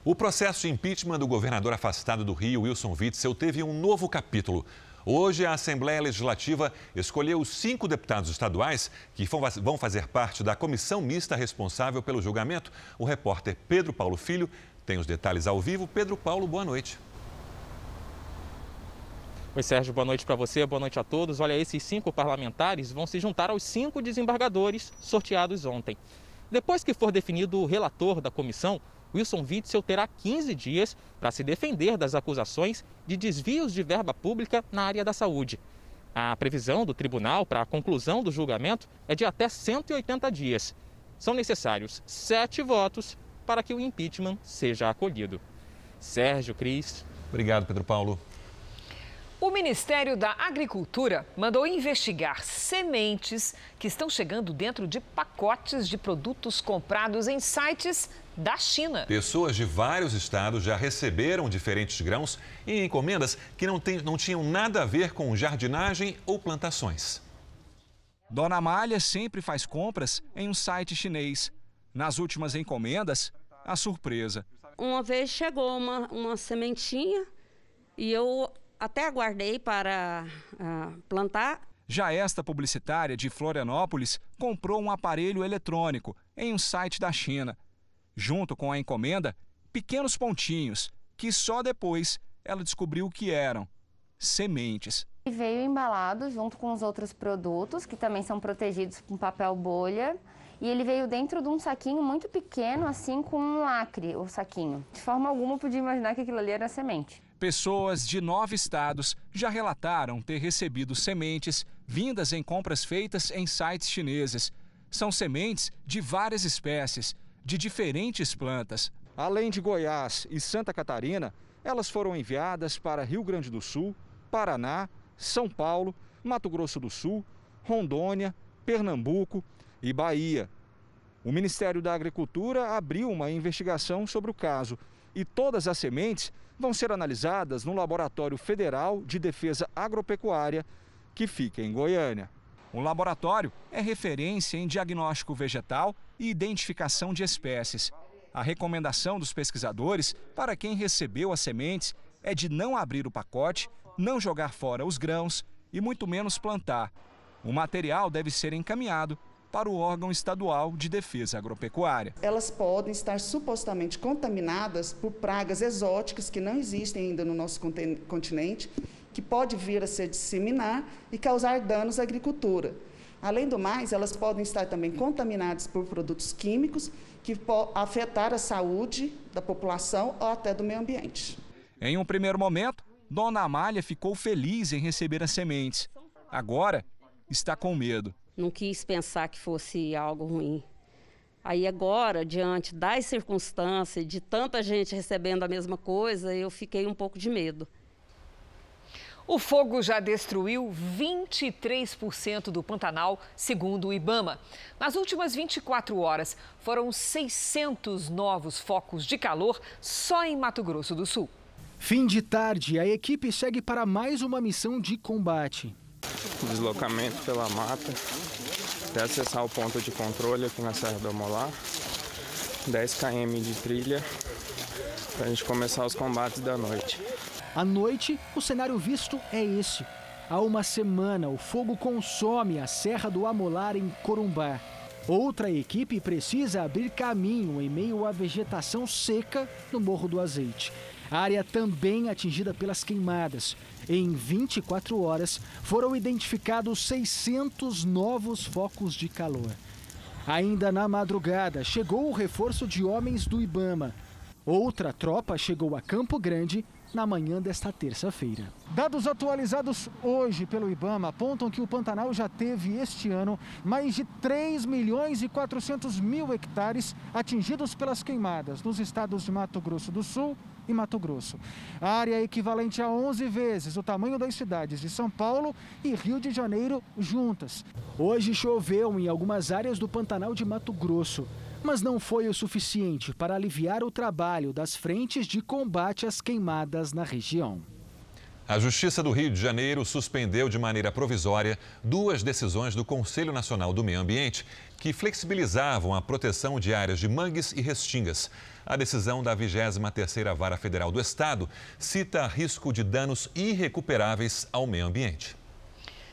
Speaker 2: O processo de impeachment do governador afastado do Rio, Wilson Witzel, teve um novo capítulo. Hoje, a Assembleia Legislativa escolheu os cinco deputados estaduais que vão fazer parte da comissão mista responsável pelo julgamento. O repórter Pedro Paulo Filho tem os detalhes ao vivo. Pedro Paulo, boa noite.
Speaker 51: Oi, Sérgio, boa noite para você, boa noite a todos. Olha, esses cinco parlamentares vão se juntar aos cinco desembargadores sorteados ontem. Depois que for definido o relator da comissão, Wilson Witzel terá 15 dias para se defender das acusações de desvios de verba pública na área da saúde. A previsão do tribunal para a conclusão do julgamento é de até 180 dias. São necessários sete votos para que o impeachment seja acolhido. Sérgio Cris.
Speaker 2: Obrigado, Pedro Paulo.
Speaker 3: O Ministério da Agricultura mandou investigar sementes que estão chegando dentro de pacotes de produtos comprados em sites da China.
Speaker 2: Pessoas de vários estados já receberam diferentes grãos em encomendas que não, tem, não tinham nada a ver com jardinagem ou plantações.
Speaker 52: Dona Amália sempre faz compras em um site chinês. Nas últimas encomendas, a surpresa.
Speaker 53: Uma vez chegou uma, uma sementinha e eu até aguardei para uh, plantar.
Speaker 52: Já esta publicitária de Florianópolis comprou um aparelho eletrônico em um site da China. Junto com a encomenda, pequenos pontinhos, que só depois ela descobriu que eram sementes.
Speaker 54: Veio embalado junto com os outros produtos, que também são protegidos com papel bolha. E ele veio dentro de um saquinho muito pequeno, assim com um lacre, o saquinho. De forma alguma eu podia imaginar que aquilo ali era semente.
Speaker 55: Pessoas de nove estados já relataram ter recebido sementes vindas em compras feitas em sites chineses. São sementes de várias espécies, de diferentes plantas. Além de Goiás e Santa Catarina, elas foram enviadas para Rio Grande do Sul, Paraná, são Paulo, Mato Grosso do Sul, Rondônia, Pernambuco e Bahia. O Ministério da Agricultura abriu uma investigação sobre o caso e todas as sementes vão ser analisadas no Laboratório Federal de Defesa Agropecuária, que fica em Goiânia. O laboratório é referência em diagnóstico vegetal e identificação de espécies. A recomendação dos pesquisadores para quem recebeu as sementes é de não abrir o pacote não jogar fora os grãos e muito menos plantar. O material deve ser encaminhado para o órgão estadual de defesa agropecuária.
Speaker 43: Elas podem estar supostamente contaminadas por pragas exóticas que não existem ainda no nosso continente, que pode vir a se disseminar e causar danos à agricultura. Além do mais, elas podem estar também contaminadas por produtos químicos que podem afetar a saúde da população ou até do meio ambiente.
Speaker 55: Em um primeiro momento, Dona Amália ficou feliz em receber as sementes. Agora está com medo.
Speaker 56: Não quis pensar que fosse algo ruim. Aí agora, diante das circunstâncias, de tanta gente recebendo a mesma coisa, eu fiquei um pouco de medo.
Speaker 3: O fogo já destruiu 23% do Pantanal, segundo o Ibama. Nas últimas 24 horas, foram 600 novos focos de calor só em Mato Grosso do Sul.
Speaker 57: Fim de tarde, a equipe segue para mais uma missão de combate.
Speaker 58: Deslocamento pela mata, até acessar o ponto de controle aqui na Serra do Amolar. 10 km de trilha para a gente começar os combates da noite.
Speaker 57: À noite, o cenário visto é esse. Há uma semana, o fogo consome a Serra do Amolar em Corumbá. Outra equipe precisa abrir caminho em meio à vegetação seca no Morro do Azeite. Área também atingida pelas queimadas. Em 24 horas, foram identificados 600 novos focos de calor. Ainda na madrugada, chegou o reforço de homens do Ibama. Outra tropa chegou a Campo Grande na manhã desta terça-feira. Dados atualizados hoje pelo IBAMA apontam que o Pantanal já teve este ano mais de 3 milhões e 400 mil hectares atingidos pelas queimadas nos estados de Mato Grosso do Sul e Mato Grosso. Área equivalente a 11 vezes o tamanho das cidades de São Paulo e Rio de Janeiro juntas. Hoje choveu em algumas áreas do Pantanal de Mato Grosso mas não foi o suficiente para aliviar o trabalho das frentes de combate às queimadas na região.
Speaker 2: A Justiça do Rio de Janeiro suspendeu de maneira provisória duas decisões do Conselho Nacional do Meio Ambiente que flexibilizavam a proteção de áreas de mangues e restingas. A decisão da 23ª Vara Federal do Estado cita risco de danos irrecuperáveis ao meio ambiente.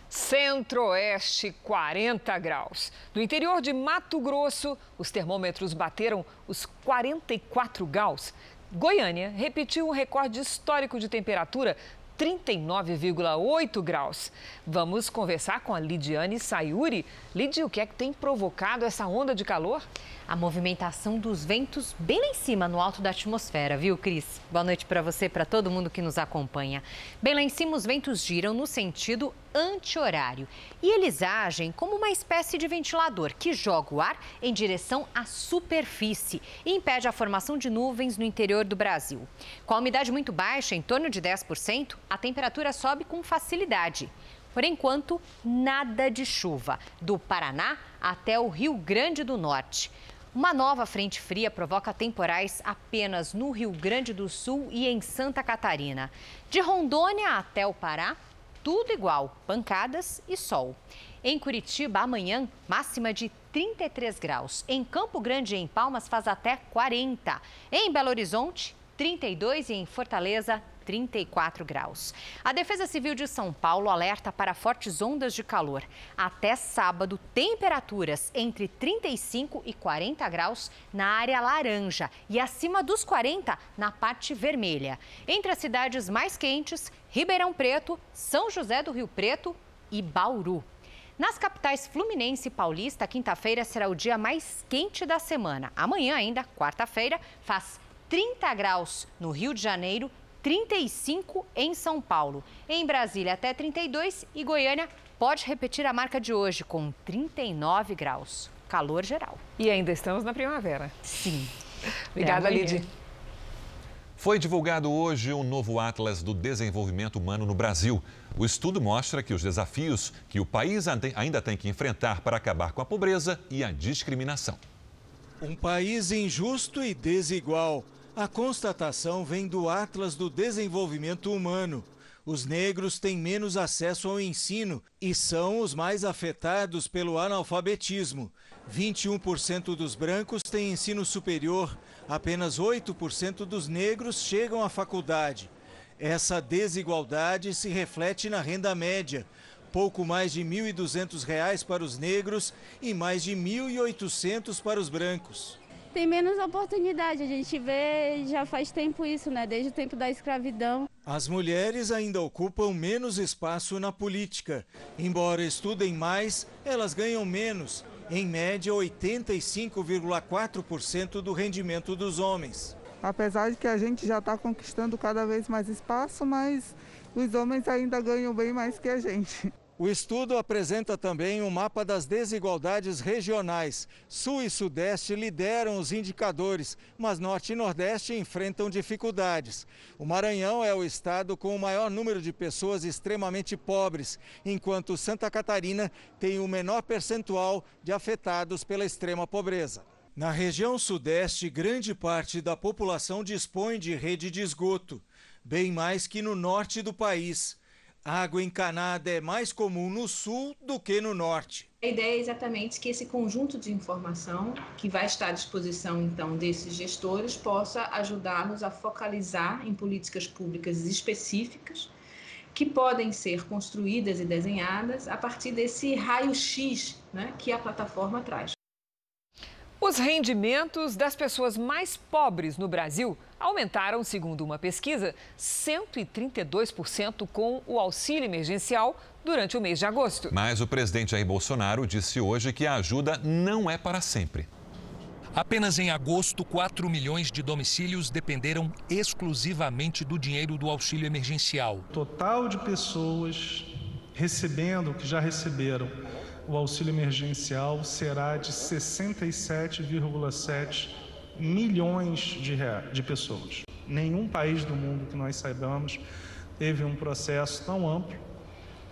Speaker 3: Centro-Oeste, 40 graus. No interior de Mato Grosso, os termômetros bateram os 44 graus. Goiânia repetiu o recorde histórico de temperatura 39,8 graus. Vamos conversar com a Lidiane Sayuri. Lidia, o que é que tem provocado essa onda de calor?
Speaker 59: A movimentação dos ventos bem lá em cima, no alto da atmosfera, viu, Cris? Boa noite para você, para todo mundo que nos acompanha. Bem lá em cima, os ventos giram no sentido anti-horário e eles agem como uma espécie de ventilador que joga o ar em direção à superfície e impede a formação de nuvens no interior do Brasil. Com a umidade muito baixa, em torno de 10%, a temperatura sobe com facilidade. Por enquanto, nada de chuva, do Paraná até o Rio Grande do Norte. Uma nova frente fria provoca temporais apenas no Rio Grande do Sul e em Santa Catarina. De Rondônia até o Pará, tudo igual, pancadas e sol. Em Curitiba, amanhã, máxima de 33 graus. Em Campo Grande e em Palmas faz até 40. Em Belo Horizonte, 32 e em Fortaleza, 34 graus. A Defesa Civil de São Paulo alerta para fortes ondas de calor. Até sábado, temperaturas entre 35 e 40 graus na área laranja e acima dos 40 na parte vermelha. Entre as cidades mais quentes, Ribeirão Preto, São José do Rio Preto e Bauru. Nas capitais Fluminense e Paulista, quinta-feira será o dia mais quente da semana. Amanhã, ainda, quarta-feira, faz 30 graus no Rio de Janeiro 35 em São Paulo. Em Brasília, até 32 e Goiânia pode repetir a marca de hoje, com 39 graus. Calor geral.
Speaker 3: E ainda estamos na primavera.
Speaker 59: Sim.
Speaker 3: Obrigada, Lid.
Speaker 2: Foi divulgado hoje um novo Atlas do Desenvolvimento Humano no Brasil. O estudo mostra que os desafios que o país ainda tem que enfrentar para acabar com a pobreza e a discriminação.
Speaker 55: Um país injusto e desigual. A constatação vem do Atlas do Desenvolvimento Humano. Os negros têm menos acesso ao ensino e são os mais afetados pelo analfabetismo. 21% dos brancos têm ensino superior, apenas 8% dos negros chegam à faculdade. Essa desigualdade se reflete na renda média, pouco mais de R$ 1.200 para os negros e mais de R$ 1.800 para os brancos
Speaker 60: tem menos oportunidade. A gente vê já faz tempo isso, né? Desde o tempo da escravidão.
Speaker 55: As mulheres ainda ocupam menos espaço na política. Embora estudem mais, elas ganham menos. Em média, 85,4% do rendimento dos homens.
Speaker 61: Apesar de que a gente já está conquistando cada vez mais espaço, mas os homens ainda ganham bem mais que a gente.
Speaker 55: O estudo apresenta também um mapa das desigualdades regionais. Sul e Sudeste lideram os indicadores, mas Norte e Nordeste enfrentam dificuldades. O Maranhão é o estado com o maior número de pessoas extremamente pobres, enquanto Santa Catarina tem o menor percentual de afetados pela extrema pobreza. Na região Sudeste, grande parte da população dispõe de rede de esgoto, bem mais que no norte do país. Água encanada é mais comum no sul do que no norte.
Speaker 62: A ideia é exatamente que esse conjunto de informação que vai estar à disposição então desses gestores possa ajudá-los a focalizar em políticas públicas específicas que podem ser construídas e desenhadas a partir desse raio-x né, que a plataforma traz.
Speaker 3: Os rendimentos das pessoas mais pobres no Brasil aumentaram, segundo uma pesquisa, 132% com o auxílio emergencial durante o mês de agosto.
Speaker 2: Mas o presidente Jair Bolsonaro disse hoje que a ajuda não é para sempre.
Speaker 52: Apenas em agosto, 4 milhões de domicílios dependeram exclusivamente do dinheiro do auxílio emergencial.
Speaker 63: O total de pessoas recebendo, que já receberam o auxílio emergencial será de 67,7 milhões de, reais, de pessoas. Nenhum país do mundo que nós saibamos teve um processo tão amplo,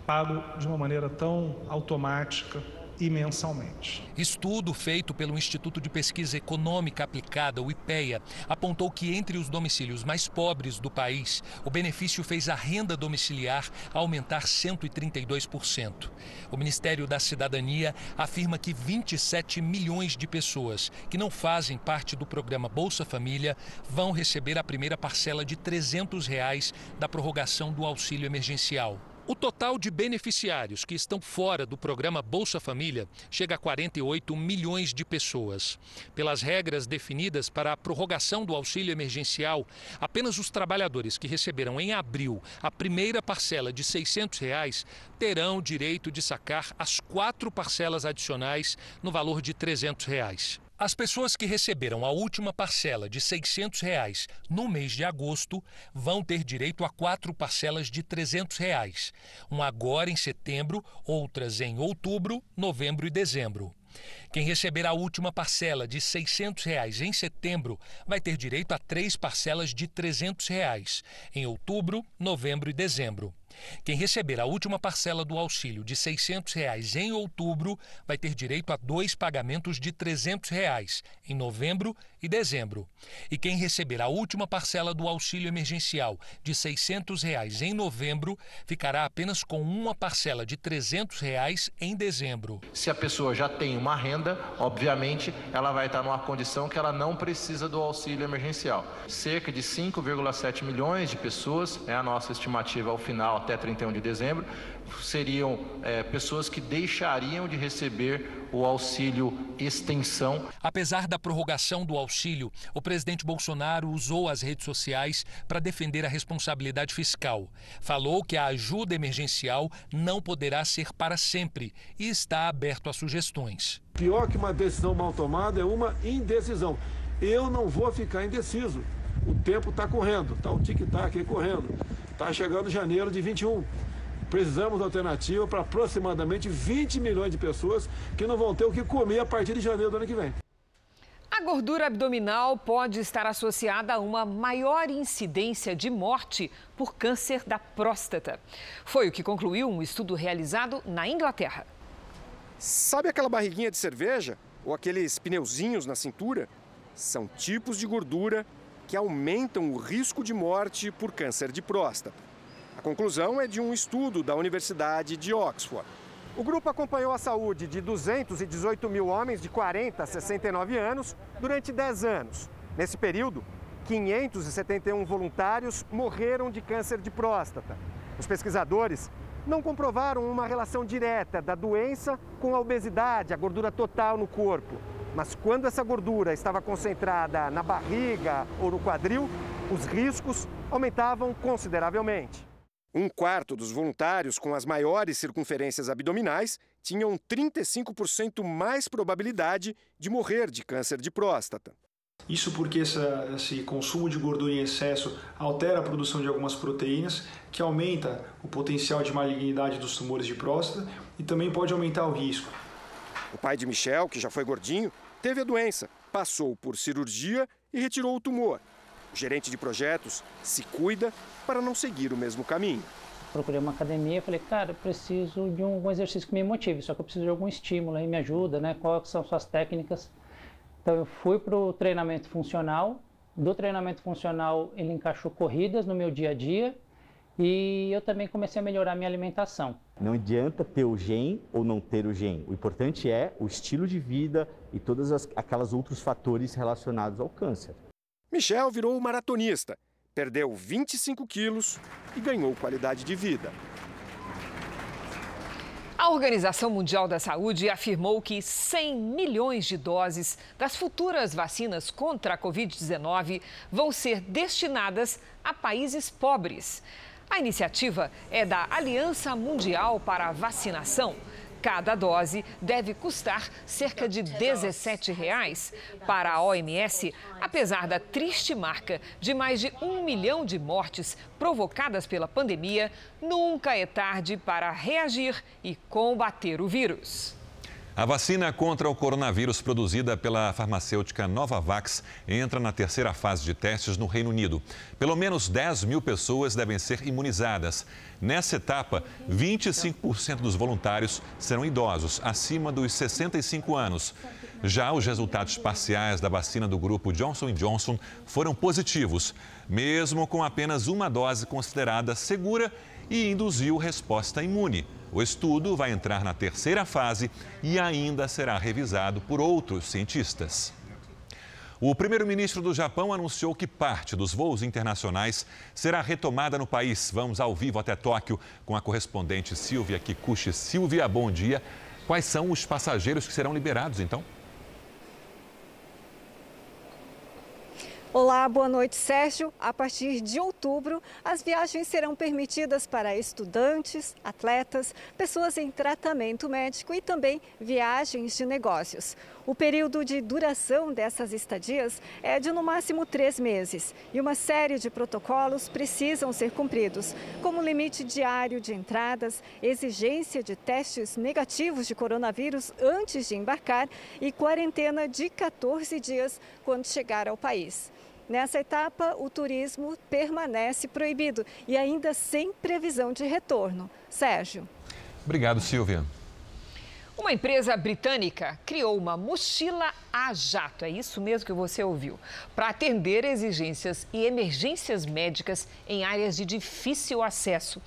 Speaker 63: pago de uma maneira tão automática, e mensalmente.
Speaker 52: Estudo feito pelo Instituto de Pesquisa Econômica Aplicada, o IPEA, apontou que entre os domicílios mais pobres do país, o benefício fez a renda domiciliar aumentar 132%. O Ministério da Cidadania afirma que 27 milhões de pessoas que não fazem parte do programa Bolsa Família vão receber a primeira parcela de 300 reais da prorrogação do auxílio emergencial. O total de beneficiários que estão fora do programa Bolsa Família chega a 48 milhões de pessoas. Pelas regras definidas para a prorrogação do auxílio emergencial, apenas os trabalhadores que receberam em abril a primeira parcela de 600 reais terão direito de sacar as quatro parcelas adicionais no valor de 300 reais. As pessoas que receberam a última parcela de 600 reais no mês de agosto vão ter direito a quatro parcelas de 300 reais, um agora em setembro, outras em outubro, novembro e dezembro. Quem receber a última parcela de 600 reais em setembro vai ter direito a três parcelas de 300 reais, em outubro, novembro e dezembro. Quem receber a última parcela do auxílio de 600 reais em outubro vai ter direito a dois pagamentos de 300 reais em novembro e dezembro. E quem receber a última parcela do auxílio emergencial de 600 reais em novembro ficará apenas com uma parcela de 300 reais em dezembro.
Speaker 64: Se a pessoa já tem uma renda, obviamente ela vai estar numa condição que ela não precisa do auxílio emergencial. Cerca de 5,7 milhões de pessoas é a nossa estimativa ao final até 31 de dezembro, seriam é, pessoas que deixariam de receber o auxílio extensão.
Speaker 52: Apesar da prorrogação do auxílio, o presidente Bolsonaro usou as redes sociais para defender a responsabilidade fiscal. Falou que a ajuda emergencial não poderá ser para sempre e está aberto a sugestões.
Speaker 43: Pior que uma decisão mal tomada é uma indecisão. Eu não vou ficar indeciso. O tempo está correndo, está o tic-tac aí correndo. Está chegando janeiro de 21. Precisamos de alternativa para aproximadamente 20 milhões de pessoas que não vão ter o que comer a partir de janeiro do ano que vem.
Speaker 3: A gordura abdominal pode estar associada a uma maior incidência de morte por câncer da próstata. Foi o que concluiu um estudo realizado na Inglaterra.
Speaker 65: Sabe aquela barriguinha de cerveja ou aqueles pneuzinhos na cintura? São tipos de gordura que aumentam o risco de morte por câncer de próstata. A conclusão é de um estudo da Universidade de Oxford. O grupo acompanhou a saúde de 218 mil homens de 40 a 69 anos durante 10 anos. Nesse período, 571 voluntários morreram de câncer de próstata. Os pesquisadores não comprovaram uma relação direta da doença com a obesidade, a gordura total no corpo. Mas quando essa gordura estava concentrada na barriga ou no quadril, os riscos aumentavam consideravelmente. Um quarto dos voluntários com as maiores circunferências abdominais tinham 35% mais probabilidade de morrer de câncer de próstata.
Speaker 66: Isso porque essa, esse consumo de gordura em excesso altera a produção de algumas proteínas, que aumenta o potencial de malignidade dos tumores de próstata e também pode aumentar o risco.
Speaker 65: O pai de Michel, que já foi gordinho, teve a doença, passou por cirurgia e retirou o tumor. O gerente de projetos se cuida para não seguir o mesmo caminho.
Speaker 67: Procurei uma academia e falei, cara, preciso de um exercício que me motive, só que eu preciso de algum estímulo aí, me ajuda, né? Quais são suas técnicas? Então eu fui para o treinamento funcional. Do treinamento funcional, ele encaixou corridas no meu dia a dia e eu também comecei a melhorar minha alimentação.
Speaker 68: Não adianta ter o gen ou não ter o gen. O importante é o estilo de vida e todos as, aquelas outros fatores relacionados ao câncer.
Speaker 65: Michel virou maratonista, perdeu 25 quilos e ganhou qualidade de vida.
Speaker 3: A Organização Mundial da Saúde afirmou que 100 milhões de doses das futuras vacinas contra a Covid-19 vão ser destinadas a países pobres. A iniciativa é da Aliança Mundial para a Vacinação. Cada dose deve custar cerca de 17 reais. Para a OMS, apesar da triste marca de mais de um milhão de mortes provocadas pela pandemia, nunca é tarde para reagir e combater o vírus.
Speaker 2: A vacina contra o coronavírus produzida pela farmacêutica Novavax entra na terceira fase de testes no Reino Unido. Pelo menos 10 mil pessoas devem ser imunizadas. Nessa etapa, 25% dos voluntários serão idosos, acima dos 65 anos. Já os resultados parciais da vacina do grupo Johnson Johnson foram positivos, mesmo com apenas uma dose considerada segura e induziu resposta imune. O estudo vai entrar na terceira fase e ainda será revisado por outros cientistas. O primeiro-ministro do Japão anunciou que parte dos voos internacionais será retomada no país. Vamos ao vivo até Tóquio com a correspondente Silvia Kikuchi. Silvia, bom dia. Quais são os passageiros que serão liberados, então?
Speaker 69: Olá, boa noite, Sérgio. A partir de outubro, as viagens serão permitidas para estudantes, atletas, pessoas em tratamento médico e também viagens de negócios. O período de duração dessas estadias é de no máximo três meses e uma série de protocolos precisam ser cumpridos, como limite diário de entradas, exigência de testes negativos de coronavírus antes de embarcar e quarentena de 14 dias quando chegar ao país. Nessa etapa, o turismo permanece proibido e ainda sem previsão de retorno. Sérgio.
Speaker 2: Obrigado, Silvia.
Speaker 3: Uma empresa britânica criou uma mochila a jato, é isso mesmo que você ouviu, para atender exigências e emergências médicas em áreas de difícil acesso.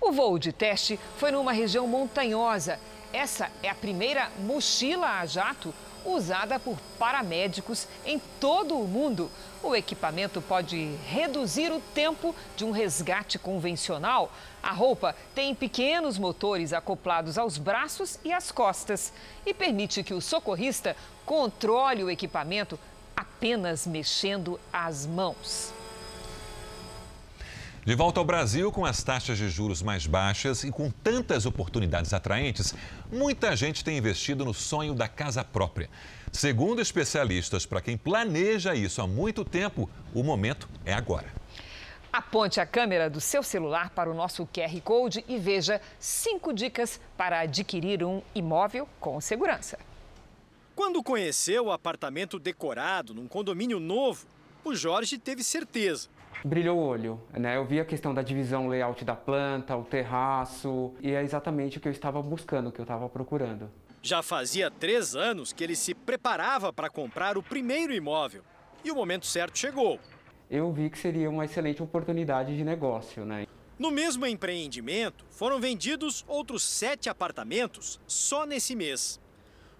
Speaker 3: O voo de teste foi numa região montanhosa. Essa é a primeira mochila a jato usada por paramédicos em todo o mundo. O equipamento pode reduzir o tempo de um resgate convencional. A roupa tem pequenos motores acoplados aos braços e às costas e permite que o socorrista controle o equipamento apenas mexendo as mãos.
Speaker 2: De volta ao Brasil, com as taxas de juros mais baixas e com tantas oportunidades atraentes, muita gente tem investido no sonho da casa própria. Segundo especialistas, para quem planeja isso há muito tempo, o momento é agora.
Speaker 3: Aponte a câmera do seu celular para o nosso QR Code e veja cinco dicas para adquirir um imóvel com segurança.
Speaker 70: Quando conheceu o apartamento decorado num condomínio novo, o Jorge teve certeza
Speaker 71: brilhou o olho, né? Eu vi a questão da divisão layout da planta, o terraço, e é exatamente o que eu estava buscando, o que eu estava procurando.
Speaker 70: Já fazia três anos que ele se preparava para comprar o primeiro imóvel e o momento certo chegou.
Speaker 71: Eu vi que seria uma excelente oportunidade de negócio, né?
Speaker 70: No mesmo empreendimento, foram vendidos outros sete apartamentos só nesse mês.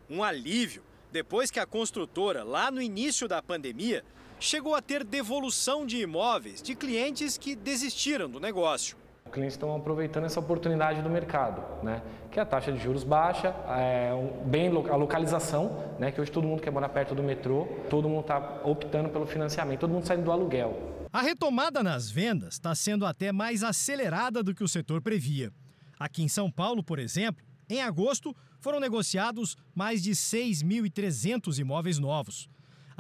Speaker 70: Um alívio depois que a construtora, lá no início da pandemia, chegou a ter devolução de imóveis de clientes que desistiram do negócio.
Speaker 71: Os clientes estão aproveitando essa oportunidade do mercado, né? que é a taxa de juros baixa, é um, bem a localização, né? que hoje todo mundo quer morar perto do metrô, todo mundo está optando pelo financiamento, todo mundo saindo do aluguel.
Speaker 72: A retomada nas vendas está sendo até mais acelerada do que o setor previa. Aqui em São Paulo, por exemplo, em agosto foram negociados mais de 6.300 imóveis novos.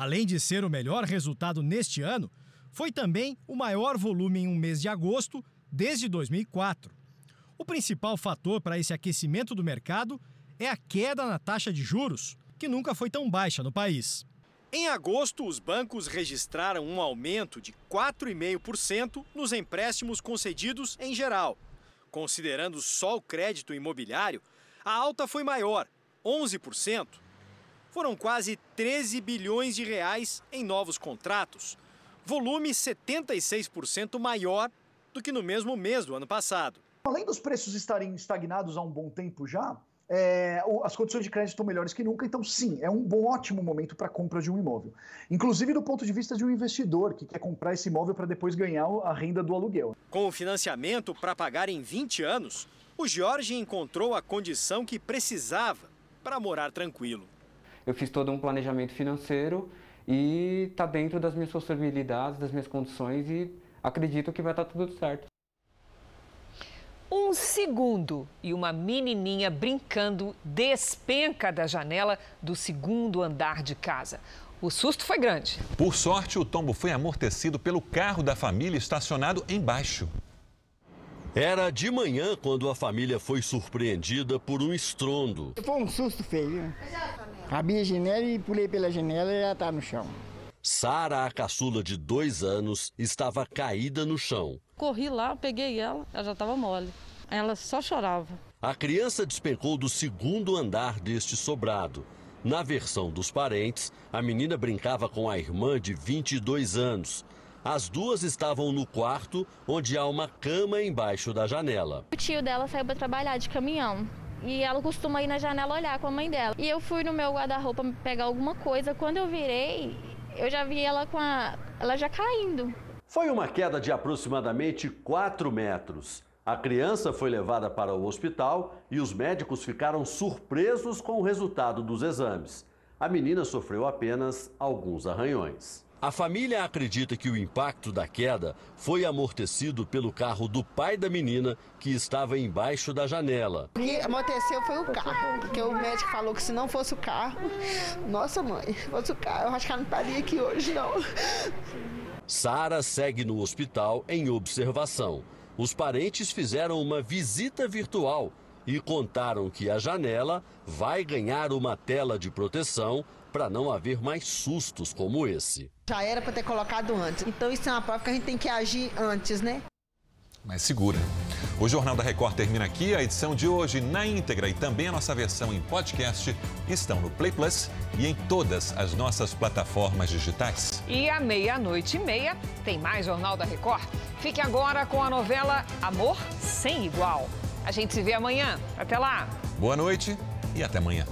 Speaker 72: Além de ser o melhor resultado neste ano, foi também o maior volume em um mês de agosto desde 2004. O principal fator para esse aquecimento do mercado é a queda na taxa de juros, que nunca foi tão baixa no país.
Speaker 70: Em agosto, os bancos registraram um aumento de 4,5% nos empréstimos concedidos em geral. Considerando só o crédito imobiliário, a alta foi maior, 11% foram quase 13 bilhões de reais em novos contratos, volume 76% maior do que no mesmo mês do ano passado.
Speaker 73: Além dos preços estarem estagnados há um bom tempo já, é, as condições de crédito estão melhores que nunca, então sim, é um bom, ótimo momento para a compra de um imóvel. Inclusive do ponto de vista de um investidor que quer comprar esse imóvel para depois ganhar a renda do aluguel.
Speaker 70: Com o financiamento para pagar em 20 anos, o Jorge encontrou a condição que precisava para morar tranquilo
Speaker 71: eu fiz todo um planejamento financeiro e está dentro das minhas possibilidades, das minhas condições e acredito que vai estar tá tudo certo.
Speaker 3: Um segundo e uma menininha brincando despenca da janela do segundo andar de casa. O susto foi grande.
Speaker 2: Por sorte, o tombo foi amortecido pelo carro da família estacionado embaixo.
Speaker 74: Era de manhã quando a família foi surpreendida por um estrondo.
Speaker 75: Foi um susto feio. Abri a janela e pulei pela janela e ela está no chão.
Speaker 74: Sara, a caçula de dois anos, estava caída no chão.
Speaker 76: Corri lá, peguei ela, ela já estava mole. Ela só chorava.
Speaker 74: A criança despencou do segundo andar deste sobrado. Na versão dos parentes, a menina brincava com a irmã de 22 anos. As duas estavam no quarto, onde há uma cama embaixo da janela.
Speaker 77: O tio dela saiu para trabalhar de caminhão. E ela costuma ir na janela olhar com a mãe dela. E eu fui no meu guarda-roupa pegar alguma coisa. Quando eu virei, eu já vi ela com a. ela já caindo.
Speaker 74: Foi uma queda de aproximadamente 4 metros. A criança foi levada para o hospital e os médicos ficaram surpresos com o resultado dos exames. A menina sofreu apenas alguns arranhões. A família acredita que o impacto da queda foi amortecido pelo carro do pai da menina que estava embaixo da janela.
Speaker 75: O que amorteceu foi o carro, porque o médico falou que se não fosse o carro, nossa mãe, se fosse o carro, eu acho que ela não estaria aqui hoje não.
Speaker 74: Sara segue no hospital em observação. Os parentes fizeram uma visita virtual e contaram que a janela vai ganhar uma tela de proteção para não haver mais sustos como esse.
Speaker 75: Já era para ter colocado antes. Então isso é uma prova que a gente tem que agir antes, né?
Speaker 2: mais segura. O Jornal da Record termina aqui. A edição de hoje na íntegra e também a nossa versão em podcast estão no Play Plus e em todas as nossas plataformas digitais.
Speaker 3: E à meia-noite e meia tem mais Jornal da Record. Fique agora com a novela Amor Sem Igual. A gente se vê amanhã. Até lá.
Speaker 2: Boa noite e até amanhã.